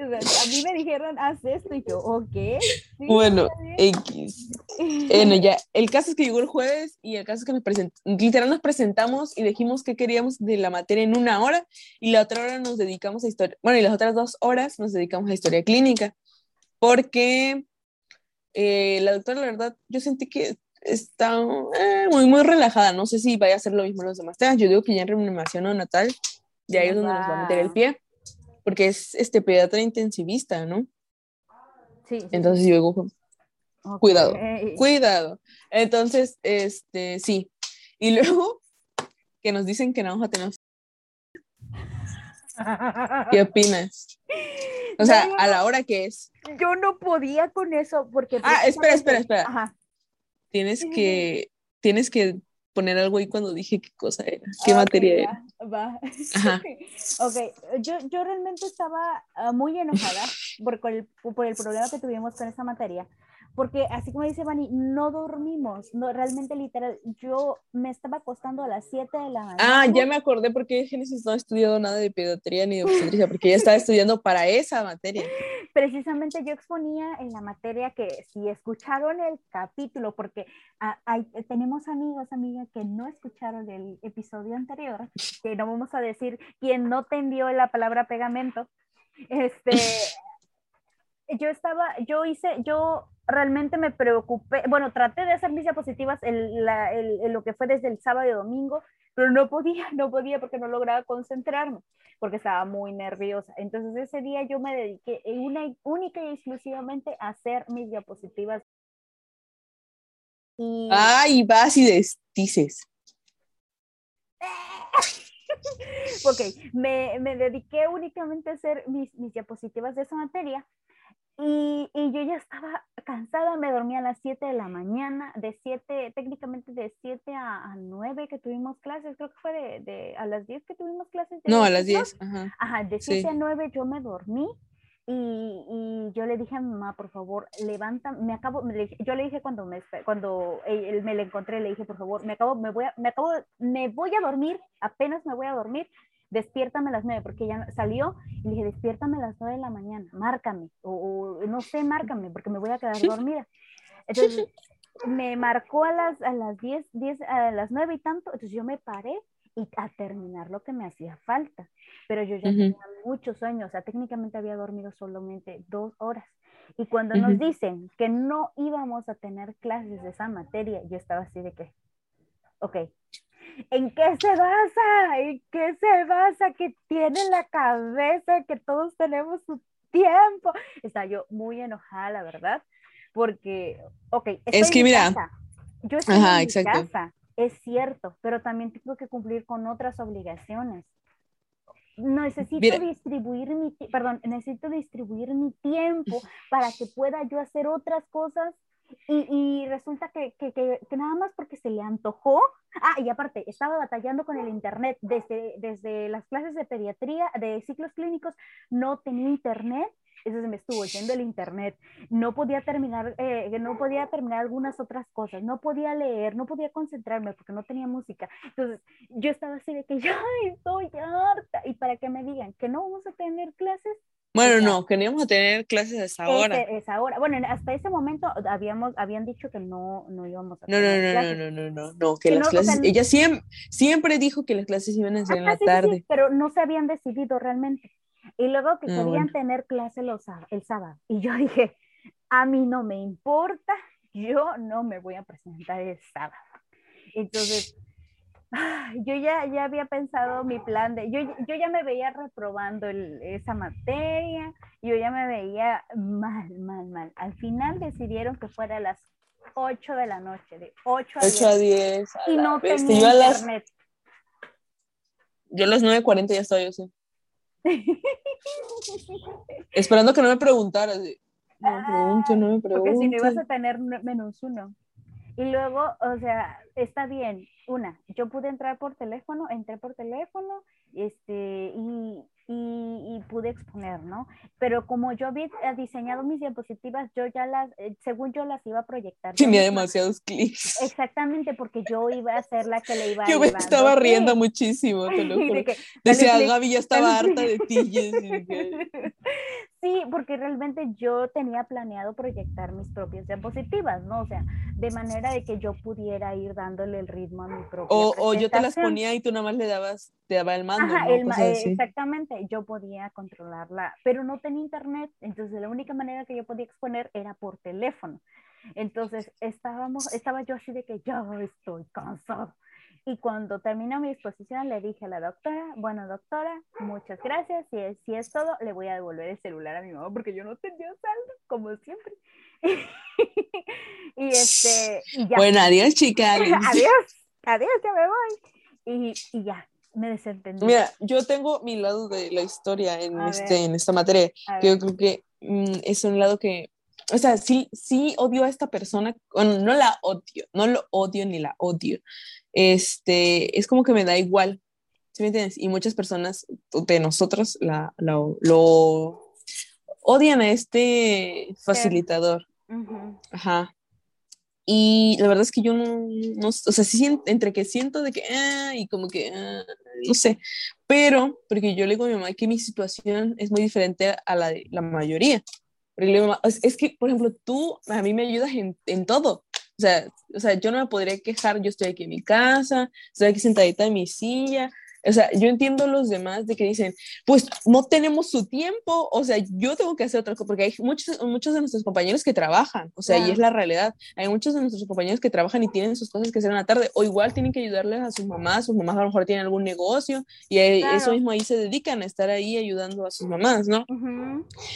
a mí me dijeron, haz esto, y yo, ok. bueno, X. (laughs) Bueno, ya, el caso es que llegó el jueves y el caso es que nos presentamos, literal nos presentamos y dijimos qué queríamos de la materia en una hora y la otra hora nos dedicamos a historia, bueno, y las otras dos horas nos dedicamos a historia clínica, porque eh, la doctora, la verdad, yo sentí que está eh, muy, muy relajada, no sé si vaya a hacer lo mismo los demás temas, yo digo que ya en reanimación o natal, ya ahí es donde nos va a meter el pie porque es este pediatra intensivista, ¿no? Sí. Entonces yo digo, cuidado, cuidado. Entonces, este, sí. Y (laughs) luego que nos dicen que no vamos a tener... ¿Qué opinas? O sea, a la hora que es. Yo no podía con eso porque... Ah, espera, espera, espera. Ajá. Tienes que, tienes que poner algo ahí cuando dije qué cosa era, qué materia era. Va. (laughs) ok, yo, yo realmente estaba ah, muy enojada por, por, el, por el problema que tuvimos con esa materia, porque así como dice Vani, no dormimos, no, realmente literal, yo me estaba acostando a las 7 de la mañana. Ah, ya me acordé porque Génesis no ha estudiado nada de pediatría ni de obstetricia, porque ella estaba estudiando para esa materia. (laughs) precisamente yo exponía en la materia que si escucharon el capítulo, porque hay, tenemos amigos, amigas que no escucharon el episodio anterior, que no vamos a decir quién no te envió la palabra pegamento, este, (laughs) yo estaba, yo hice, yo realmente me preocupé, bueno, traté de hacer mis diapositivas en, lo que fue desde el sábado y domingo, pero no podía, (laughs) no podía porque no lograba concentrarme, porque estaba muy nerviosa. Entonces ese día yo me dediqué una, única y exclusivamente a hacer mis diapositivas. Y... Ay, vas y desdices. (laughs) ok, me, me, dediqué únicamente a hacer mis, mis diapositivas de esa materia y, y, yo ya estaba cansada, me dormía a las 7 de la mañana, de 7, técnicamente de 7 a, 9 que tuvimos clases, creo que fue de, de a las 10 que tuvimos clases. no, a las 10. Ajá, ajá de 7 a 9 yo me dormí y, y, yo le dije a mi mamá, por favor, levanta, me acabo, me, yo le dije cuando me, cuando él, me le encontré, le dije, por favor, me acabo, me voy a, me acabo, me voy a dormir, apenas me voy a dormir, despiértame a las nueve, porque ya salió y le dije, despiértame a las nueve de la mañana, márcame, o, no sé, márcame, porque me voy a quedar dormida. Entonces, me marcó a las, a las diez, diez, a las nueve y tanto, entonces yo me paré y a terminar lo que me hacía falta, pero yo ya tenía muchos sueños, o sea, técnicamente había dormido solamente dos horas. Y cuando nos dicen que no íbamos a tener clases de esa materia, yo estaba así de que, ok, ¿En qué se basa? ¿En qué se basa que tiene la cabeza que todos tenemos su tiempo? Está yo muy enojada, la verdad, porque, ok, es que mira, yo estoy en mi casa, es cierto, pero también tengo que cumplir con otras obligaciones. Necesito distribuir mi, perdón, necesito distribuir mi tiempo para que pueda yo hacer otras cosas y, resulta que, que, que, nada más porque se le antojó. Ah, y aparte, estaba batallando con el internet desde, desde las clases de pediatría, de ciclos clínicos, no tenía internet. Entonces me estuvo yendo el internet, no podía terminar, eh, no podía terminar algunas otras cosas, no podía leer, no podía concentrarme porque no tenía música. Entonces yo estaba así de que (laughs) ya estoy harta y para que me digan que no vamos a tener clases, bueno, no, queríamos tener clases a esa hora. esa hora. Bueno, hasta ese momento habíamos, habían dicho que no, no íbamos a no, tener no, clases. No, no, no, no, no, que, las clases, ella siempre, siempre dijo que las clases iban a ser en la tarde. pero no se habían decidido realmente. Y luego que ah, querían tener clase los, el sábado. Y yo dije, a mí no me importa, yo no me voy a presentar el sábado. Entonces, yo ya, ya había pensado mi plan de, yo, yo ya me veía reprobando esa materia, yo ya me veía mal, mal, mal. Al final decidieron que fuera a las 8 de la noche, de 8 a 10. y no tenía internet. Yo a las 9.40 ya estaba yo, sí. Esperando que no me preguntara. No me pregunto, no me pregunto. Porque si no ibas a tener menos uno. Y luego, o sea, está bien, una, yo pude entrar por teléfono, entré por teléfono, este, y, y, pude exponer, ¿no? Pero como yo había diseñado mis diapositivas, yo ya las, eh, según yo las iba a proyectar. Tenía demasiados clics. Exactamente, porque yo iba a ser la que le iba a Yo me estaba riendo muchísimo, te lo (laughs) juro. Decía, Gaby ya estaba harta de ti. (laughs) (laughs) Sí, porque realmente yo tenía planeado proyectar mis propias diapositivas, ¿no? O sea, de manera de que yo pudiera ir dándole el ritmo a mi propia O, o yo te las ponía y tú nada más le dabas, te daba el mando, Ajá, el, exactamente, yo podía controlarla, pero no tenía internet, entonces la única manera que yo podía exponer era por teléfono. Entonces estábamos, estaba yo así de que ya estoy cansado. Y cuando terminó mi exposición, le dije a la doctora, bueno, doctora, muchas gracias. Si es, si es todo, le voy a devolver el celular a mi mamá porque yo no tenía saldo, como siempre. (laughs) y este, y ya. Bueno, adiós, chica. (laughs) adiós, adiós, ya me voy. Y, y ya, me desentendí. Mira, yo tengo mi lado de la historia en, este, en esta materia, que yo creo que mm, es un lado que, o sea, sí, sí odio a esta persona, bueno, no la odio, no lo odio ni la odio, este, es como que me da igual, ¿sí me entiendes? Y muchas personas de nosotros la, lo odian a este facilitador. Ajá. Y la verdad es que yo no, no o sea, sí entre que siento de que, ah, y como que, ah, no sé, pero porque yo le digo a mi mamá que mi situación es muy diferente a la de la mayoría. es, que, por ejemplo, tú a mí me ayudas en, en todo. O sea, o sea, yo no me podría quejar, yo estoy aquí en mi casa, estoy aquí sentadita en mi silla, o sea, yo entiendo los demás de que dicen, pues no tenemos su tiempo, o sea, yo tengo que hacer otra cosa, porque hay muchos, muchos de nuestros compañeros que trabajan, o sea, y es la realidad. Hay muchos de nuestros compañeros que trabajan y tienen sus cosas que hacer en la tarde, o igual tienen que ayudarles a sus mamás, sus mamás a lo mejor tienen algún negocio, y eso mismo ahí se dedican a estar ahí ayudando a sus mamás, ¿no?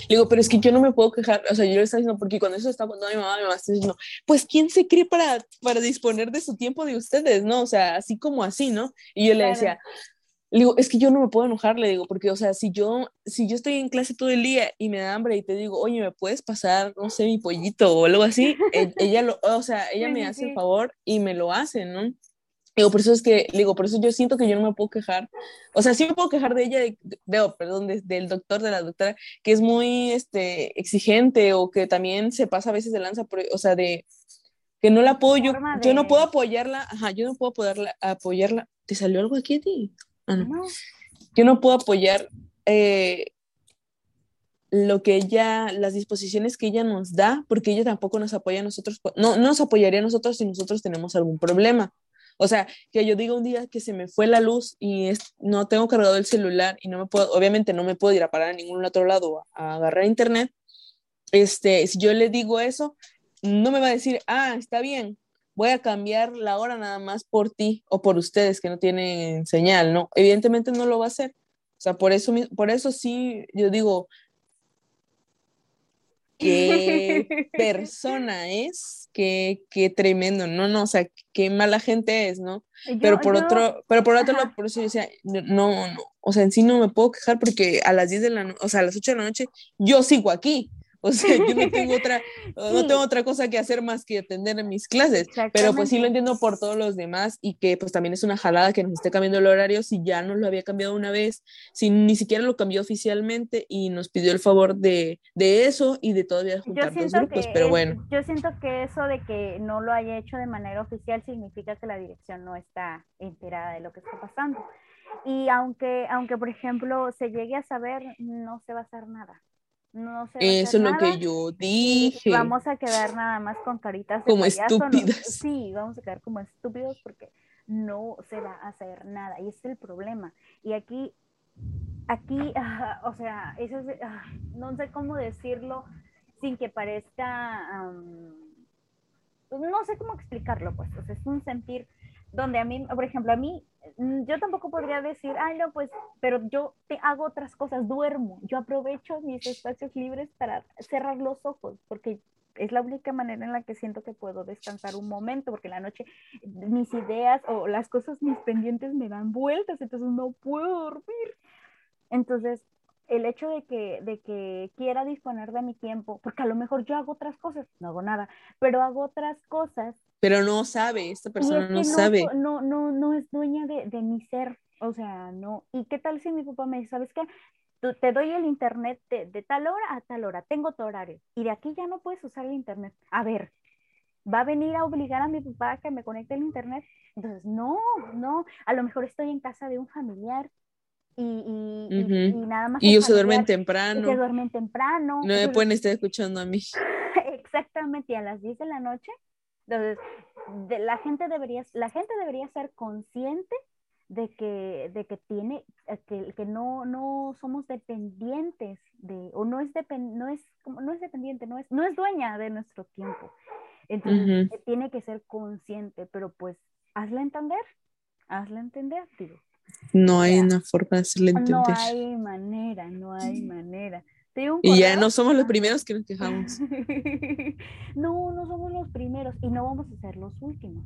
Le digo, pero es que yo no me puedo quejar, o sea, yo le estoy diciendo, porque cuando eso está contando mi mamá, mi mamá está diciendo, pues, ¿quién se cree para, para disponer de su tiempo de ustedes, no? O sea, así como así, ¿no? Y yo le decía, le digo, es que yo no me puedo enojar, le digo, porque, o sea, si yo, si yo estoy en clase todo el día y me da hambre y te digo, oye, ¿me puedes pasar, no sé, mi pollito o algo así? E, ella lo, o sea, ella me hace el favor y me lo hace, ¿no? Digo, por eso es que, digo, por eso yo siento que yo no me puedo quejar. O sea, sí me puedo quejar de ella, de, oh, perdón, del doctor, de la doctora, que es muy este, exigente o que también se pasa a veces de lanza, o sea, de que no la apoyo, yo, no puedo apoyarla, ajá, yo no puedo apoyarla, apoyarla. ¿Te salió algo aquí a ti? Yo no puedo apoyar eh, lo que ella, las disposiciones que ella nos da, porque ella tampoco nos apoya a nosotros, no, nos apoyaría a nosotros si nosotros tenemos algún problema. O sea, que yo diga un día que se me fue la luz y no tengo cargado el celular y no me puedo, obviamente no me puedo ir a parar a ningún otro lado a, agarrar internet. Este, si yo le digo eso, no me va a decir, ah, está bien, voy a cambiar la hora nada más por ti o por ustedes que no tienen señal, ¿no? Evidentemente no lo va a hacer. O sea, por eso, por eso sí, yo digo, qué (laughs) persona es, qué, qué tremendo, no, no, o sea, qué mala gente es, ¿no? pero por otro, pero por otro lado, por eso yo decía, no, no, o sea, en sí no me puedo quejar porque a las 10 de la noche, o sea, a las 8 de la noche, yo sigo aquí, o sea, yo no tengo (laughs) otra, no tengo otra cosa que hacer más que atender mis clases. Pero pues sí lo entiendo por todos los demás y que pues también es una jalada que nos esté cambiando el horario si ya nos lo había cambiado una vez, si ni siquiera lo cambió oficialmente y nos pidió el favor de, de eso y de todavía juntar dos grupos, pero bueno. Yo siento que eso de que no lo haya hecho de manera oficial significa que la dirección no está enterada de lo que está pasando. Y aunque, aunque por ejemplo se llegue a saber, no se va a hacer nada no Eso es lo que yo dije. Vamos a quedar nada más con caritas como estúpidas. (laughs) sí, vamos a quedar como estúpidos porque no se va a hacer nada y ese es el problema. Y aquí, aquí, (laughs) o sea, eso es, no sé cómo decirlo sin que parezca, no sé cómo explicarlo, pues, o sea, es un sentir donde a mí, por ejemplo, a mí, mm, yo tampoco podría decir, ay, no, pues, pero yo te hago otras cosas, duermo, yo aprovecho mis espacios libres para cerrar los ojos, porque es la única manera en la que siento que puedo descansar un momento, porque la noche mis ideas o las cosas, mis pendientes me dan vueltas, entonces no puedo dormir. Entonces, el hecho de que, de que quiera disponer de mi tiempo, porque a lo mejor yo hago otras cosas, no hago nada, pero hago otras cosas. Pero no sabe, esta persona no, sabe. No, no, no es dueña de, de, mi ser, o sea, no. ¿Y qué tal si mi papá me dice, sabes qué? te doy el internet de, de tal hora a tal hora, tengo tu horario, y de aquí ya no puedes usar el internet. A ver, ¿va a venir a obligar a mi papá a que me conecte el internet? Entonces, no, no, a lo mejor estoy en casa de un familiar y, y, nada más. Y ellos se duermen temprano. Se duermen temprano. No me pueden estar escuchando a mí. (laughs) Exactamente, a las 10 de la noche. Entonces, de, la, gente debería, la gente debería ser consciente de que, de que tiene, eh, que, que no, no somos dependientes de, o no es, depend, no, es, no es dependiente, no es, no es dueña de nuestro tiempo. Entonces, tiene que ser consciente, pero pues, hazla entender, hazla entender, digo. No hay una forma de hacerle entender. No hay manera, no hay manera. Y ya no somos los primeros que nos quejamos. (laughs) no, no somos los primeros y no vamos a ser los últimos.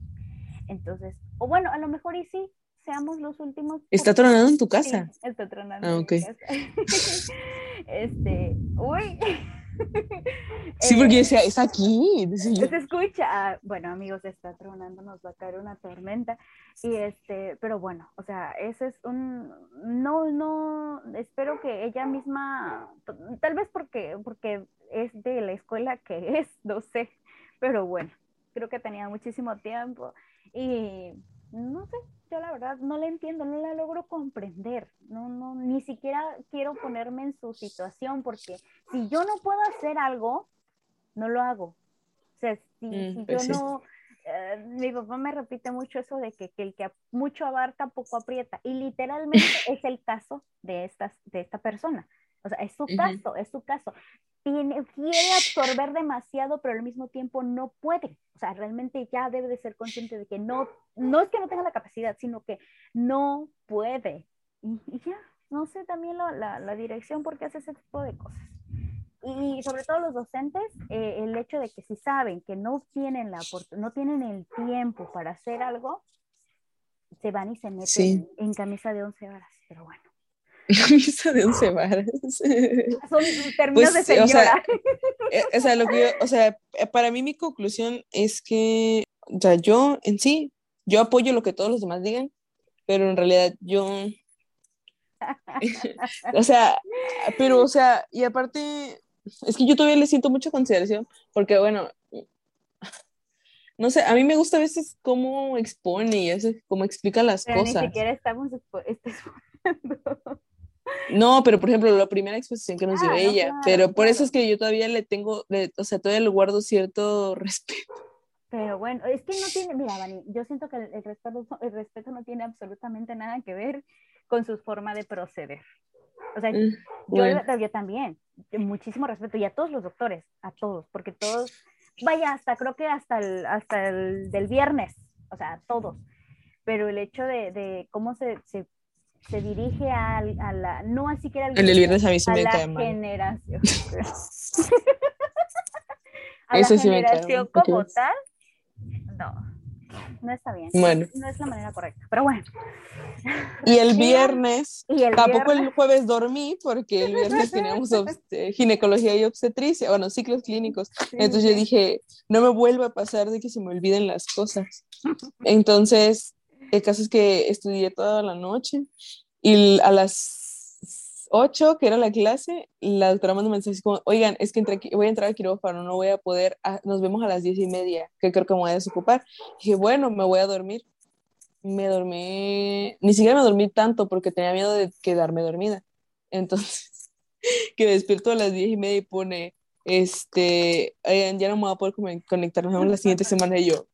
Entonces, o bueno, a lo mejor y sí, seamos los últimos. ¿Está tronando en tu casa? está tronando. Ah, ok. (laughs) este, uy. Sí, porque decía, es aquí. Se escucha. Bueno, amigos, está tronando, nos va a caer una tormenta. Y este, pero bueno, o sea, ese es un. No, no, espero que ella misma, tal vez porque, porque es de la escuela que es, no sé. Pero bueno, creo que tenía muchísimo tiempo. Y no sé, yo la verdad no la entiendo, no la logro comprender, no, no, ni siquiera quiero ponerme en su situación porque si yo no puedo hacer algo, no lo hago. O sea, si, mm, yo pues no, eh, mi papá me repite mucho eso de que, el que mucho abarca, poco aprieta, y literalmente (laughs) es el caso de, estas, de esta persona. O sea, es su caso, es su caso. Quiere absorber demasiado, pero al mismo tiempo no puede. O sea, realmente ya debe de ser consciente de que no, no es que no tenga la capacidad, sino que no puede. Y, ya, no sé también la, la, dirección por qué hace ese tipo de cosas. Y sobre todo los docentes, eh, el hecho de que si saben que no tienen, la no tienen el tiempo para hacer algo, se van y se meten en camisa de once horas. Pero bueno. (laughs) Camisa de once varas. (laughs) Son términos de señora. Eh, o sea, lo que o sea, para mí mi conclusión es que, o sea, yo en sí, yo apoyo lo que todos los demás digan, pero en realidad yo, (laughs) o sea, pero, o sea, y aparte, es que yo todavía le siento mucha consideración, porque bueno, no sé, a mí me gusta a veces cómo expone y cómo explica las cosas. Ni siquiera estamos No, pero por ejemplo, la primera exposición que nos dio ah, ella, pero por eso es que yo todavía le tengo, o sea, todavía le guardo cierto (laughs) respeto. Pero bueno, es que no tiene, mira, Vani, yo siento que el, respeto, el respeto no tiene absolutamente nada que ver con su forma de proceder. O sea, mm, yo, yo, también, muchísimo respeto, y a todos los doctores, a todos, porque todos, vaya, hasta creo que hasta el, hasta el del viernes, o sea, todos. Pero el hecho de, de cómo se, se se dirige a, a la, no así que era el, el viernes a mí se me cae mal. generación. (laughs) a Eso la sí generación me como tal, no, no está bien. Bueno. No es la manera correcta, pero bueno. Y el (laughs) viernes, ¿Y el tampoco el jueves dormí porque el viernes teníamos (laughs) ginecología y obstetricia, bueno, ciclos clínicos. Entonces yo dije, no me vuelva a pasar de que se me olviden las cosas. Entonces el caso es que estudié toda la noche y a las 8, que era la clase, la doctora mandó un mensaje como, oigan, es que voy a entrar al quirófano, no voy a poder, ah, nos vemos a las 10 y media, que creo que me voy a desocupar. dije, bueno, me voy a dormir. Me dormí, ni siquiera me dormí tanto porque tenía miedo de quedarme dormida. Entonces, (laughs) que despierto a las 10 y media y pone, este, ya no me voy a poder conectar, nos vemos la siguiente semana y yo.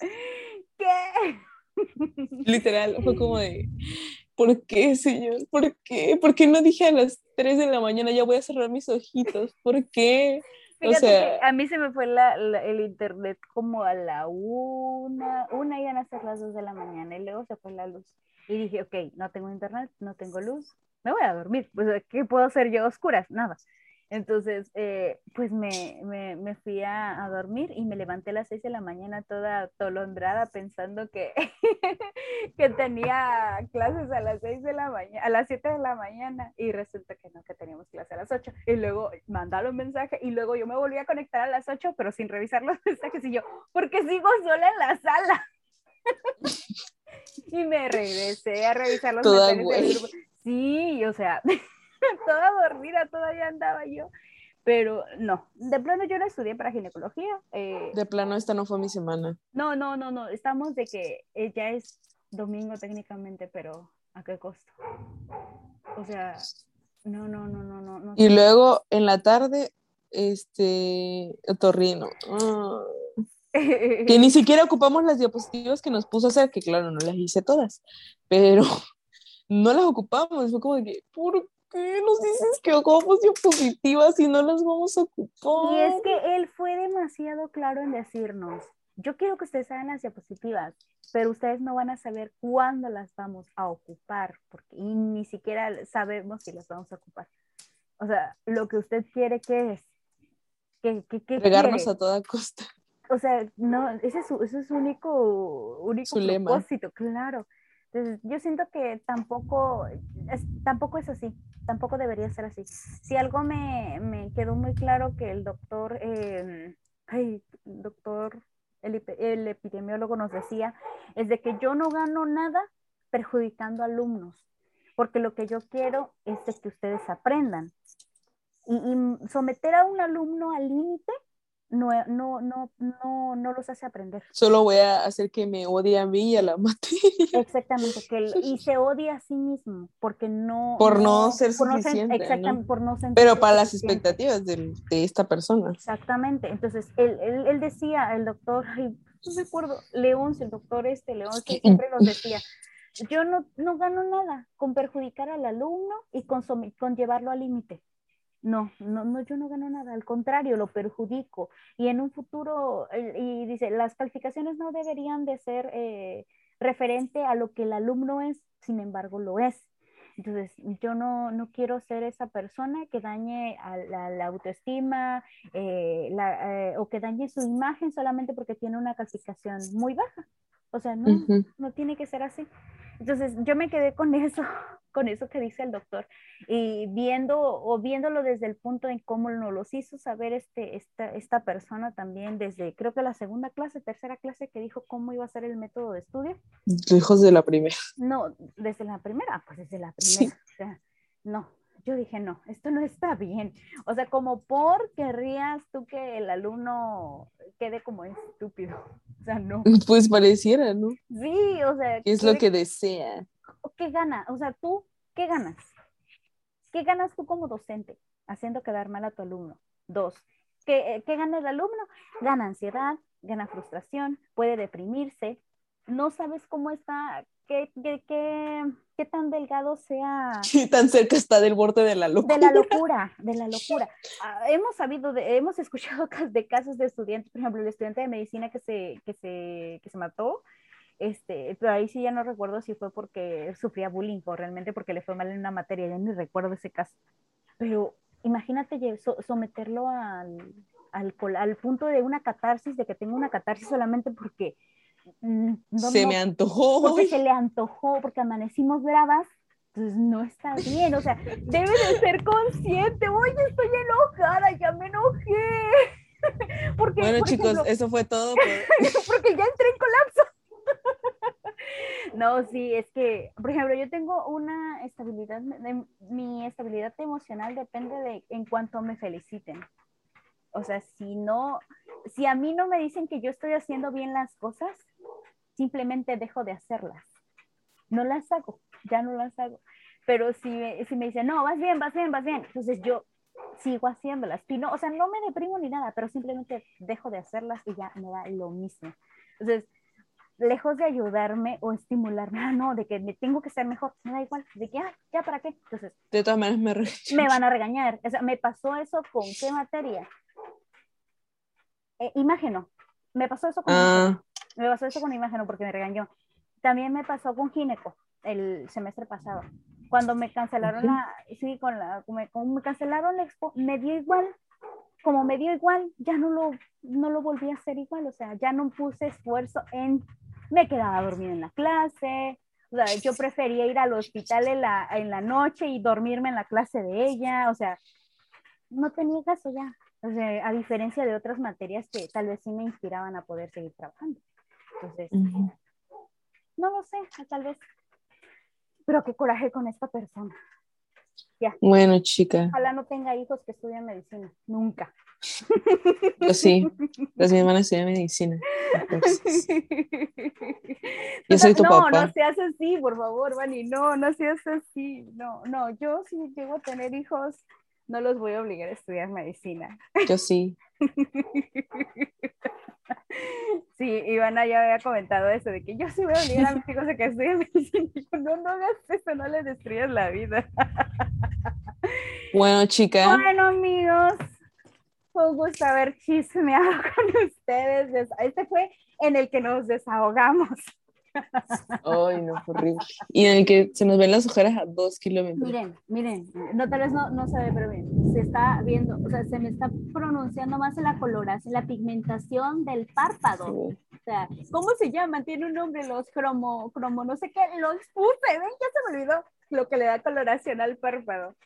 (laughs) ¿Qué? (laughs) Literal, fue como de, ¿por qué, señor? ¿Por qué? ¿Por qué no dije a las 3 de la mañana ya voy a cerrar mis ojitos? ¿Por qué? o sea, a mí se me fue el internet como a la una, una iban a ser las 2 de la mañana y luego se fue la luz. Y dije, ok, no tengo internet, no tengo luz, me voy a dormir. Pues, ¿qué puedo hacer yo a oscuras? Nada. Entonces, eh, pues me, me, me fui a, a, dormir y me levanté a las 6 de la mañana toda tolondrada pensando que, (laughs) que tenía clases a las 6 de la mañana, a las 7 de la mañana y resulta que no, que teníamos clase a las 8. Y luego mandaron un mensaje y luego yo me volví a conectar a las 8, pero sin revisar los (laughs) mensajes y yo, porque sigo sola en la sala. (laughs) y me regresé a revisar los mensajes. Sí, o sea... toda dormida, todavía andaba yo. Pero no, de plano yo no estudié para ginecología. Eh, de plano esta no fue mi semana. No, no, no, no, estamos de que eh, ya es domingo técnicamente, pero ¿a qué costo? O sea, no, no, no, no, no. y luego en la tarde, este, torrino. Ah. (laughs) que ni siquiera ocupamos las diapositivas que nos puso a hacer, que claro, no las hice todas, pero (laughs) no las ocupamos. Fue como de que, ¿por qué nos dices que ocupamos diapositivas y no las vamos a ocupar? Y es que él fue demasiado claro en decirnos, yo quiero que ustedes hagan las diapositivas, pero ustedes no van a saber cuándo las vamos a ocupar, porque y ni siquiera sabemos si las vamos a ocupar. O sea, lo que usted quiere que es que, pegarnos a toda costa. O sea, no, ese es su, ese es su único, único propósito, claro. Yo siento que tampoco es, tampoco es así, tampoco debería ser así. Si algo me, me quedó muy claro que el doctor, ay, doctor, el, el, epidemiólogo nos decía, es de que yo no gano nada perjudicando alumnos, porque lo que yo quiero es que ustedes aprendan. Y someter a un alumno al límite no, no, no, no, no los hace aprender. Solo voy a hacer que me odie a mí y a la (laughs) materia. Exactamente, que y se odia a sí mismo porque no... Por no, ser suficiente. exactamente, por no Pero para las expectativas de, de, esta persona. Exactamente, entonces él, él, él decía, el doctor, (laughs) ay, no recuerdo, León, el doctor este, León, siempre nos decía, yo no, no gano nada con perjudicar al alumno y con, con llevarlo al límite. No, no, no, yo no gano nada, al contrario, lo perjudico. Y en un futuro, y dice, las calificaciones no deberían de ser eh, referente a lo que el alumno es, sin embargo lo es. Entonces, yo no, no quiero ser esa persona que dañe a la, autoestima eh, eh, o que dañe su imagen solamente porque tiene una calificación muy baja. O sea, no, no tiene que ser así. Entonces yo me quedé con eso, (laughs) con eso que dice el doctor, y viendo o viéndolo desde el punto en cómo nos los hizo saber este, esta, esta persona también desde creo que la segunda clase, tercera clase que dijo cómo iba a ser el método de estudio. Hijos de la primera. No, desde la primera, pues desde la primera. O sea, no, yo dije, no, esto no está bien. O sea, como por querrías tú que el alumno quede como estúpido. O sea, no. Pues pareciera, ¿no? Sí, o sea. ¿Qué es lo que desea? ¿Qué gana? O sea, tú, ¿qué ganas? ¿Qué ganas tú como docente haciendo quedar mal a tu alumno? Dos, ¿qué, qué gana el alumno? Gana ansiedad, gana frustración, puede deprimirse, no sabes cómo está, qué, qué, qué, qué tan delgado sea. (laughs) Qué tan cerca está del borde de la locura. De la (laughs) locura, de la locura. Ah, hemos sabido, de, hemos (laughs) escuchado de casos de estudiantes, por ejemplo, el estudiante de medicina que se, que se, que se mató, este, pero ahí sí ya no recuerdo si fue porque sufría bullying o realmente porque le fue mal en una materia, ya ni recuerdo ese caso. Pero imagínate someterlo al, al, al, punto de una catarsis, de que tenga una catarsis solamente porque Mm, se me antojó. Porque se le antojó, porque amanecimos bravas, pues no está bien, o sea, debe de ser consciente, oye, estoy enojada, ya me enojé. (laughs) Porque, bueno, chicos, eso fue todo. (laughs) porque ya entré en colapso. (laughs) No, sí, es que, por ejemplo, yo tengo una estabilidad, mi estabilidad emocional depende de en cuanto me feliciten. O sea, si no, si a mí no me dicen que yo estoy haciendo bien las cosas, simplemente dejo de hacerlas. No las hago, ya no las hago. Pero si me, si me dicen, no, vas bien, vas bien, vas bien, entonces yo sigo haciéndolas. Y no, o sea, no me deprimo ni nada, pero simplemente dejo de hacerlas y ya me da lo mismo. Entonces, lejos de ayudarme o estimularme, ah, no, de que me tengo que ser mejor, me da igual, de que, ah, ya para qué. Entonces, de todas maneras me, (laughs) me van a regañar. O sea, me pasó eso con qué materia. Eh, imagino, me pasó eso con ah. Me pasó eso con imagen porque me regañó. También me pasó con gineco el semestre pasado. Cuando me cancelaron la, sí, con la, como me cancelaron la expo, me dio igual. Como me dio igual, ya no lo, no lo volví a hacer igual. O sea, ya no puse esfuerzo en, me quedaba dormida en la clase. O sea, yo prefería ir al hospital en la, en la noche y dormirme en la clase de ella. O sea, no tenía caso ya. O sea, a diferencia de otras materias que tal vez sí me inspiraban a poder seguir trabajando. Entonces, no lo sé, tal vez. Pero qué coraje con esta persona. Ya. Bueno, chica. Ojalá no tenga hijos que estudien medicina. Nunca. Pues sí, las (laughs) mi hermana estudian medicina. Yo soy tu no, papá. No, no seas así, por favor, Vani. No, no seas así. No, no, yo si llego a tener hijos, no los voy a obligar a estudiar medicina. Yo sí. (laughs) Sí, Ivana ya había comentado eso, de que yo sí voy a obligar a mis hijos a que estudien medicina. no, no hagas eso, no les destruyas la vida. Bueno, chica. Bueno, amigos, fue un gusto haber chismeado (laughs) con ustedes. Este fue en el que nos desahogamos. Ay, no, horrible. Y en el que se nos ven las ojeras a dos kilómetros. Miren, miren, no, tal vez no, no se ve, pero bien, se está viendo, o sea, se me está pronunciando más la coloración, la pigmentación del párpado. O sea, ¿cómo se llama? Tiene un nombre, los cromo, cromo, no sé qué, lo expuse, ven, ya se me olvidó lo que le da coloración al párpado.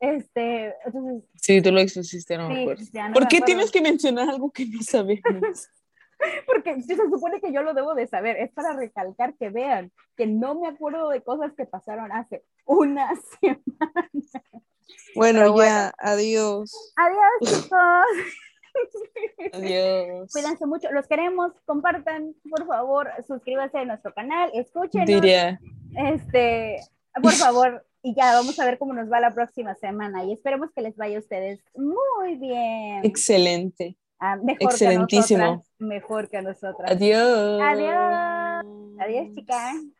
Este, entonces. Sí, tú lo expusiste, no me acuerdo. ¿Por qué tienes que mencionar algo que no sabemos? (laughs) (laughs) Porque se supone que yo lo debo de saber. Es para recalcar que vean que no me acuerdo de cosas que pasaron hace una (laughs) semana. Bueno, ya, adiós. Adiós, (laughs) chicos. Adiós. Cuídense mucho, los queremos, compartan, por favor, suscríbanse a nuestro canal, escuchen. Diría. Este, por favor, y ya vamos a ver cómo nos va la próxima semana y esperemos que les vaya a ustedes muy bien. Excelente. Ah, mejor Excelentísimo. Que mejor que a nosotras. Adiós. Adiós. Adiós, chicas.